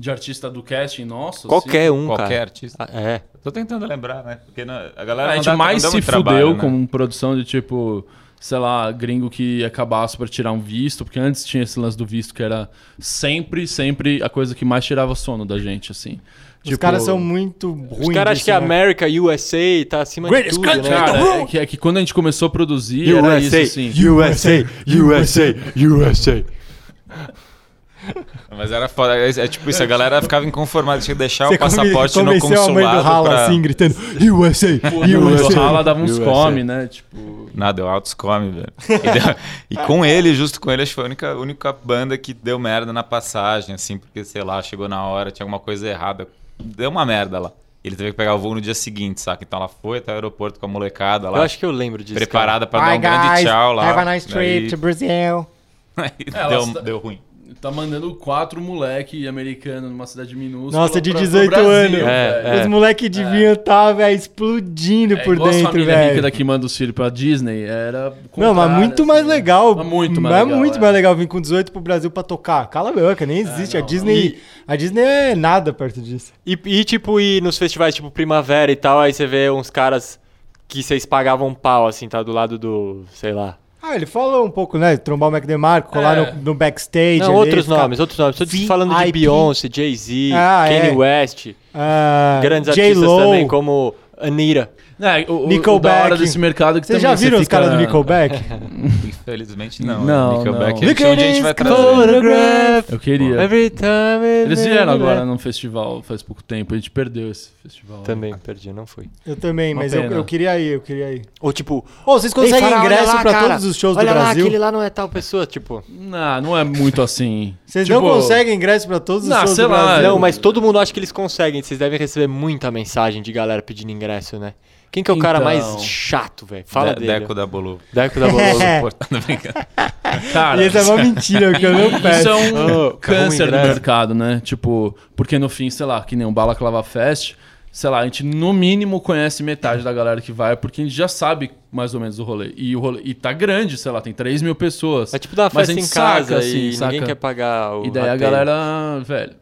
De artista do casting nosso. Qualquer um, Qualquer cara. artista. Ah, É. Tô tentando lembrar, né? Porque não- a assim. galera A gente dá- mais se fudeu trabalho, né? com produção de tipo, sei lá, gringo que ia acabasse pra tirar um visto, porque antes tinha esse lance do visto que era sempre, sempre a coisa que mais tirava sono da gente, assim. Os caras são muito ruins. Os caras acham que a né? América, USA, tá acima Greatest de tudo, country né? in the Cara, world. é que, é que quando a gente começou a produzir, era isso, assim. USA, USA, USA. Mas era foda. É, é tipo isso, a galera ficava inconformada, tinha que deixar Você o passaporte no convenceu a mãe do consulado Rala pra... assim, gritando USA, Pô, USA. Rala dava uns USA. come, né? Tipo. Nada, deu altos come, velho. E, deu- e com ele, justo com ele, acho que foi a única, única banda que deu merda na passagem, assim, porque, sei lá, chegou na hora, tinha alguma coisa errada. Deu uma merda lá. Ele teve que pegar o voo no dia seguinte, saca? Então ela foi até o aeroporto com a molecada lá, Eu acho que eu lembro disso. preparada pra Hi dar um grande guys, tchau lá. have a nice trip Daí- to Brazil. aí É, deu, deu ruim. Tá mandando quatro moleque americano numa cidade minúscula. Nossa, de pra- pro 18 Brasil, anos. É, velho. Os moleques deviam estar, velho, explodindo É por igual dentro, família rica velho. daqui manda os filhos pra Disney, era... Não, mas muito mais assim, legal. Mas muito mais Mas legal, muito é. mais legal vir com 18 pro Brasil pra tocar. Cala a boca, nem existe. a não, Disney. A Disney é nada perto disso. E, e, tipo, ir nos festivais, tipo, Primavera e tal, aí você vê uns caras que vocês pagavam pau, assim, tá do lado do, sei lá. Ah, ele falou um pouco, né? Trombar o Mac DeMarco, colar É. no, no backstage. Não, ali, outros nomes, outros nomes. VIP. falando de Beyoncé, Jay-Z, Ah, Kanye é. West, Ah, grandes artistas também, como Anitta. É, o, o, o Nickelback. da hora desse mercado que Vocês já viram você os caras do fica- Nickelback? Infelizmente não. Não, Nickelback não. é dia a gente vai trazer. Eu queria. every time Eles vieram agora num festival faz pouco tempo, a gente perdeu esse festival. Também, perdi, não fui. Eu também, Uma mas eu, eu queria ir, eu queria ir. Ou tipo, Ô, vocês conseguem "Ei, Farah, olha ingresso lá, pra cara, todos os shows olha do lá, Brasil? aquele lá não é tal pessoa, tipo... Não, não é muito assim. Vocês Tipo, não conseguem ingresso pra todos os Não, shows sei do lá, Brasil? Não, mas todo mundo acha que eles conseguem. Vocês devem receber muita mensagem de galera pedindo ingresso, né? Quem que é o cara Então. mais chato, velho? Fala De- dele. Deco da Bolo. Deco da Boloso. É. Portanto, brincando. Cara, E essa é uma mentira, que eu não Isso peço. é um Ô, câncer do mercado, né? Tipo, porque no fim, sei lá, que nem um Balaclava Fest, sei lá, a gente no mínimo conhece metade da galera que vai, porque a gente já sabe mais ou menos o rolê. E, o rolê, e tá grande, sei lá, tem 3 mil pessoas. É tipo Mas festa a em casa saca, assim, e saca? ninguém quer pagar o E daí a rateio. galera, velho,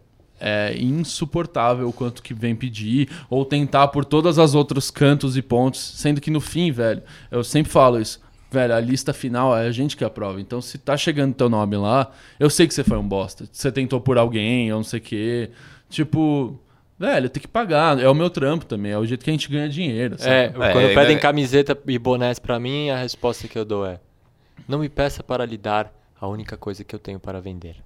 é insuportável o quanto que vem pedir, ou tentar por todas as outros cantos e pontos, sendo que no fim, velho, eu sempre falo isso. Velho, a lista final é a gente que aprova. Então, se tá chegando teu nome lá, eu sei que você foi um bosta. Você tentou por alguém, ou não sei o quê. Tipo, velho, tem que pagar. É o meu trampo também. É o jeito que a gente ganha dinheiro. sabe? É, É, quando ainda pedem é- camiseta e bonés pra mim, a resposta que eu dou é: Não me peça para lhe dar a única coisa que eu tenho para vender.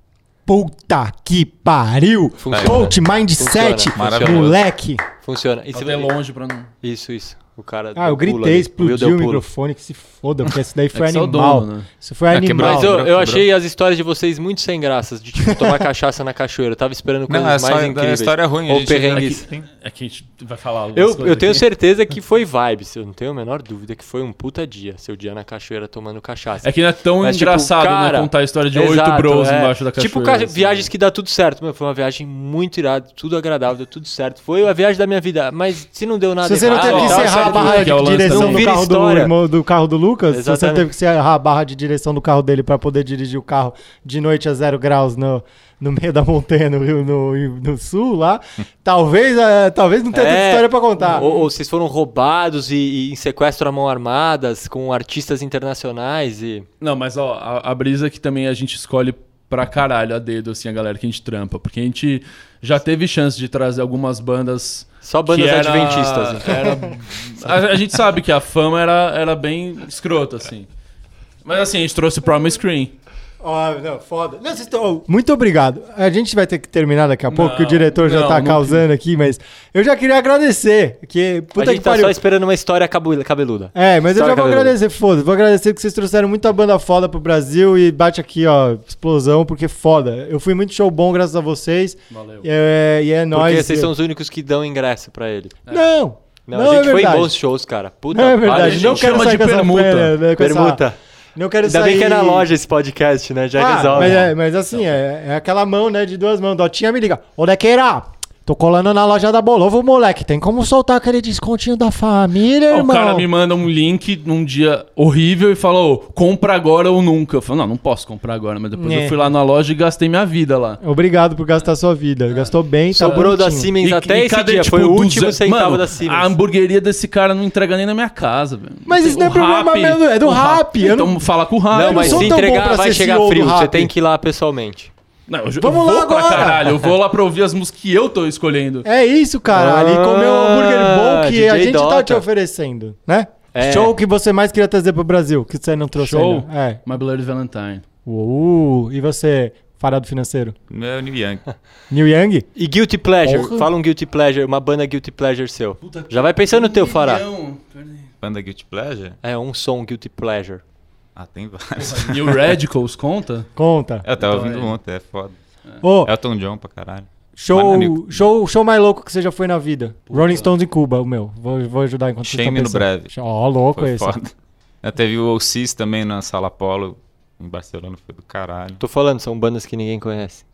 Puta que pariu! Funciona. Coach Mindset, Funciona, moleque. Funciona. E se Até você- longe pra não. Isso, isso. O cara. Ah, eu gritei, explodiu o pulo. microfone, que se foda, porque esse daí foi É é o animal. dono, né? Isso foi É, animal. Mas eu, eu quebrou. achei as histórias de vocês muito sem graças, de tipo tomar cachaça na cachoeira. Eu tava esperando coisas Não, é só mais é incríveis. história ruim. Ou gente- perrengues. aqui- É que a gente vai falar algumas Eu, coisas eu tenho aqui. certeza que foi vibes. Eu não tenho a menor dúvida que foi um puta dia. Seu dia na cachoeira tomando cachaça. É que não é tão Mas, tipo, engraçado, cara, né? Contar a história de oito bros é. embaixo da cachoeira. Tipo ca- assim. viagens que dá tudo certo. Meu, foi uma viagem muito irada, tudo agradável, deu tudo certo. Foi a viagem da minha vida. Mas se não deu nada Se você não teve que encerrar barra que é o de lance direção também. do carro do, irmão, do carro do Lucas, se você Exatamente. teve que encerrar a barra de direção do carro dele pra poder dirigir o carro de noite a zero graus no, no meio da montanha no Rio no, no sul lá, talvez, eh, talvez não tenha tanta É, história pra contar. Ou, ou vocês foram roubados e, e em sequestro à mão armadas com artistas internacionais e. Não, mas ó, a, a brisa que também a gente escolhe pra caralho a dedo, assim, a galera que a gente trampa. Porque a gente já teve chance de trazer algumas bandas. Só bandas era- adventistas. então. era- a, a gente sabe que a fama era, era bem escrota, assim. Mas assim, a gente trouxe Promise Screen. Ó, não, foda. Não, vocês estão- Muito obrigado. A gente vai ter que terminar daqui a pouco, que o Não, diretor já não, tá não causando aqui, mas eu já queria agradecer. Que, A puta gente que tá pariu. só esperando uma história cabu- cabeluda. É, mas eu História já vou cabeluda. agradecer, foda. Vou agradecer que vocês trouxeram muita banda foda pro Brasil e bate aqui, ó, explosão, porque foda. Eu fui muito show bom graças a vocês. Valeu. E é, e é Porque nóis. vocês são os únicos que dão ingresso pra ele. Não! Não, Não, a gente é foi em verdade. bons shows, cara. Puta, Não é verdade, gente não quero chama sair de com essa permuta. né, com essa- Permuta. Não quero Ainda sair... bem que é na loja esse podcast, né? Já Ah, resolve. mas, é, mas assim, é, é aquela mão, né, de duas mãos. Dotinha me liga. Ô, Lequeira, tô colando na loja da Bolovo, moleque. Tem como soltar aquele descontinho da família, Ó, irmão? O cara me manda um link num dia horrível e fala, ô, compra agora ou nunca. Eu falo, não, não posso comprar agora. Mas depois É. eu fui lá na loja e gastei minha vida lá. Obrigado por gastar sua vida. Gastou bem, tá Sobrou da. Siemens até esse cadê, dia. tipo, foi o último 200 centavo Mano, da Siemens. A hamburgueria desse cara não entrega nem na minha casa, velho. Mas isso não é problema Rappi- meu, é do Rappi, eu Então não- fala com o Rappi. Não, não mas sou se entregar vai chegar frio. Você tem que ir lá pessoalmente. Não, eu, eu Vamos vou lá pra agora. caralho. Eu vou lá pra ouvir as músicas que eu tô escolhendo. É isso, caralho. e comer um hambúrguer bom que DJ a gente tá Dota. te oferecendo, né? É. Show que você mais queria trazer pro Brasil, que você não trouxe Show? ainda. É. My Bloody Valentine. Uh, e você, farado financeiro? Meu New Young. Neil Young? E Guilty Pleasure. Porra. Fala um Guilty Pleasure, uma banda Guilty Pleasure seu. Já vai pensando no teu, Fará. Banda Guilty Pleasure? É, um som Guilty Pleasure. Ah, tem vários. New Radicals, conta? Conta. Eu tava Então, ouvindo é. ontem, é foda. Ô, Elton John pra caralho. show, Mano, show, show mais louco que você já foi na vida. Rolling Stones em Cuba, o meu. Vou, vou ajudar enquanto vocês Shame estão no breve. Ó, louco Foi esse. foda. Eu teve o Ocis também na Sala Polo, em Barcelona, foi do caralho. Tô falando, são bandas que ninguém conhece.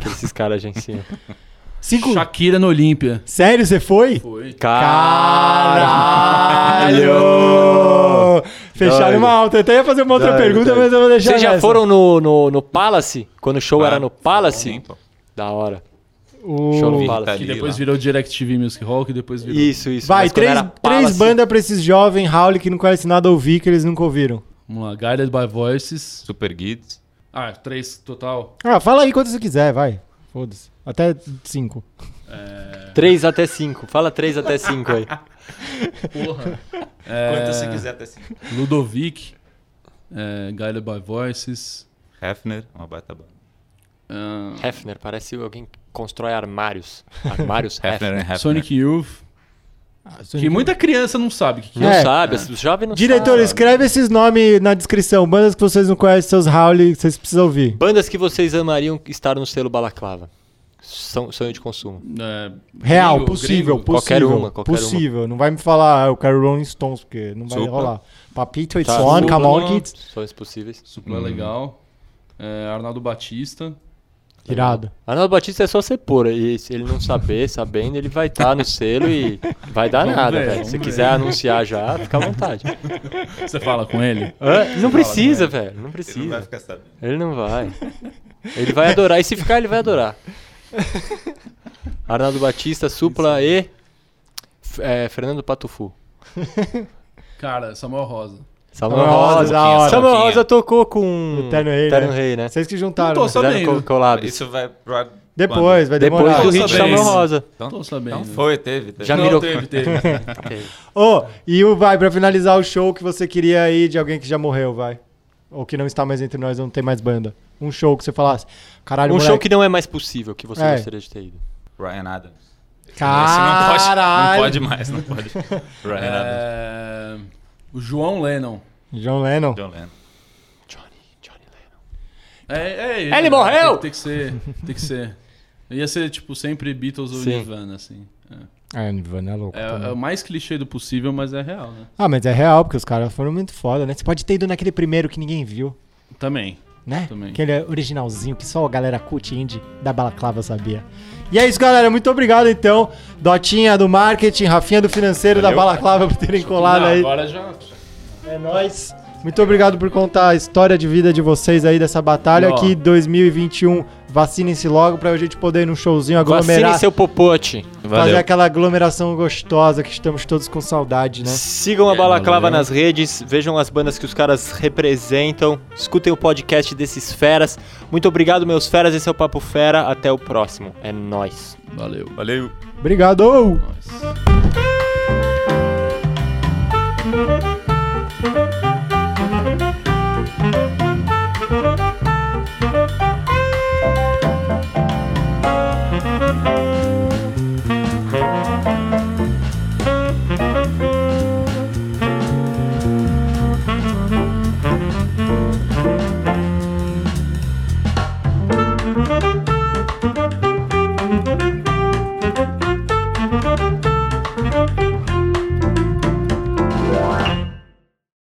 Que esses caras agenciam. Cinco... Shakira no Olímpia. Sério, você foi? Foi. Caralho! Fecharam Doido. uma alta. Eu até ia fazer uma outra Doido, pergunta, doido. mas eu vou deixar Vocês já foram no, no, no Palace? Quando o show Ah, era no Palace? Sim, pô. Da hora. O- Show no Palace. Que depois virou DirecTV Music Hall, que depois virou... Isso, isso. Vai, três, três bandas pra esses jovens Raul que não conhecem nada ouvir, que eles nunca ouviram. Vamos lá, Guided by Voices. Super Guides. Ah, três total. Ah, fala aí quanto você quiser, vai. Foda-se. Até cinco. Três até cinco. Fala três até cinco aí. Porra. Quanto você É, quiser até assim. Ludovic. É, Guided by Voices. Hefner, uma baita banda. ah, Hefner, parece alguém que constrói armários. Armários Hefner Hefner. Sonic Youth. Que muita criança não sabe o que, que Não É. sabe, os jovens não Diretor, sabem. escreve esses nomes na descrição. Bandas que vocês não conhecem, seus que vocês precisam ouvir. Bandas que vocês amariam estar no selo Balaclava. São- Sonho de consumo. É, Real, gringo, possível, gringo. possível. Qualquer uma, qualquer possível. Não vai me falar, ah, eu quero Rolling Stones, porque não vai Supla. rolar. Papito, it's Tá. on, Supla, come on, kids. Sonhos possíveis. Supla é legal. É, Arnaldo Batista. Irado. Arnaldo Batista é só você pôr. E se ele não saber, sabendo, ele vai estar no selo e vai dar Vamos nada, ver, velho. Se ver. quiser anunciar já, fica à vontade. Você fala com ele? Hã? Não precisa, velho. Não Ele não vai precisa. ficar sabendo. Ele não vai. Ele vai adorar. E se ficar, ele vai adorar. Arnaldo Batista, Supla e é, Fernando Patufu. Cara, Samuel Rosa. Samuel Rosa, Rosa. da hora. Samuel. Rosa tocou com O Terno Rei, Terno né? Rei, né? Vocês que juntaram. Não tô sabendo. Collabs. Isso vai pra. Depois, vai Depois demorar. do Tô hit. Samuel Rosa. Então, Tô sabendo. então foi, teve. teve. Já Não, virou- teve, teve. Ô, e o vai, pra finalizar o show que você queria aí de alguém que já morreu, vai. Ou que não está mais entre nós, não tem mais banda. Um show que você falasse, caralho, Um moleque, show que não é mais possível, que você É. gostaria de ter ido. Ryan Adams. Esse Caralho. não pode, não pode mais, não pode. Ryan Adams. É, O João Lennon. John Lennon. John Lennon. Johnny, Johnny Lennon. É, é Ele morreu? Tem, tem que ser. Tem que ser. Ia ser, tipo, sempre Beatles ou Sim. Nirvana, assim. É. Ah, Nirvana é louco. É, também. é o mais clichê do possível, mas é real, né? Ah, mas é real, porque os caras foram muito foda, né? Você pode ter ido naquele primeiro que ninguém viu, Também. Né? Também. Aquele originalzinho que só a galera cult indie da balaclava sabia. E é isso, galera. Muito obrigado, então. Dotinha do marketing, Rafinha do financeiro da balaclava por terem colado aí. Agora já. É nóis. Muito obrigado por contar a história de vida de vocês aí dessa batalha. Ó. Que 2021 vacinem-se logo pra gente poder ir num showzinho aglomerar. Vacine seu popote. Fazer aquela aglomeração gostosa que estamos todos com saudade, né? Sigam a É, Balaclava valeu. nas redes, vejam as bandas que os caras representam, escutem o podcast desses feras. Muito obrigado, meus feras. Esse é o Papo Fera. Até o próximo. É nóis. Valeu. Valeu. Obrigado! Nós.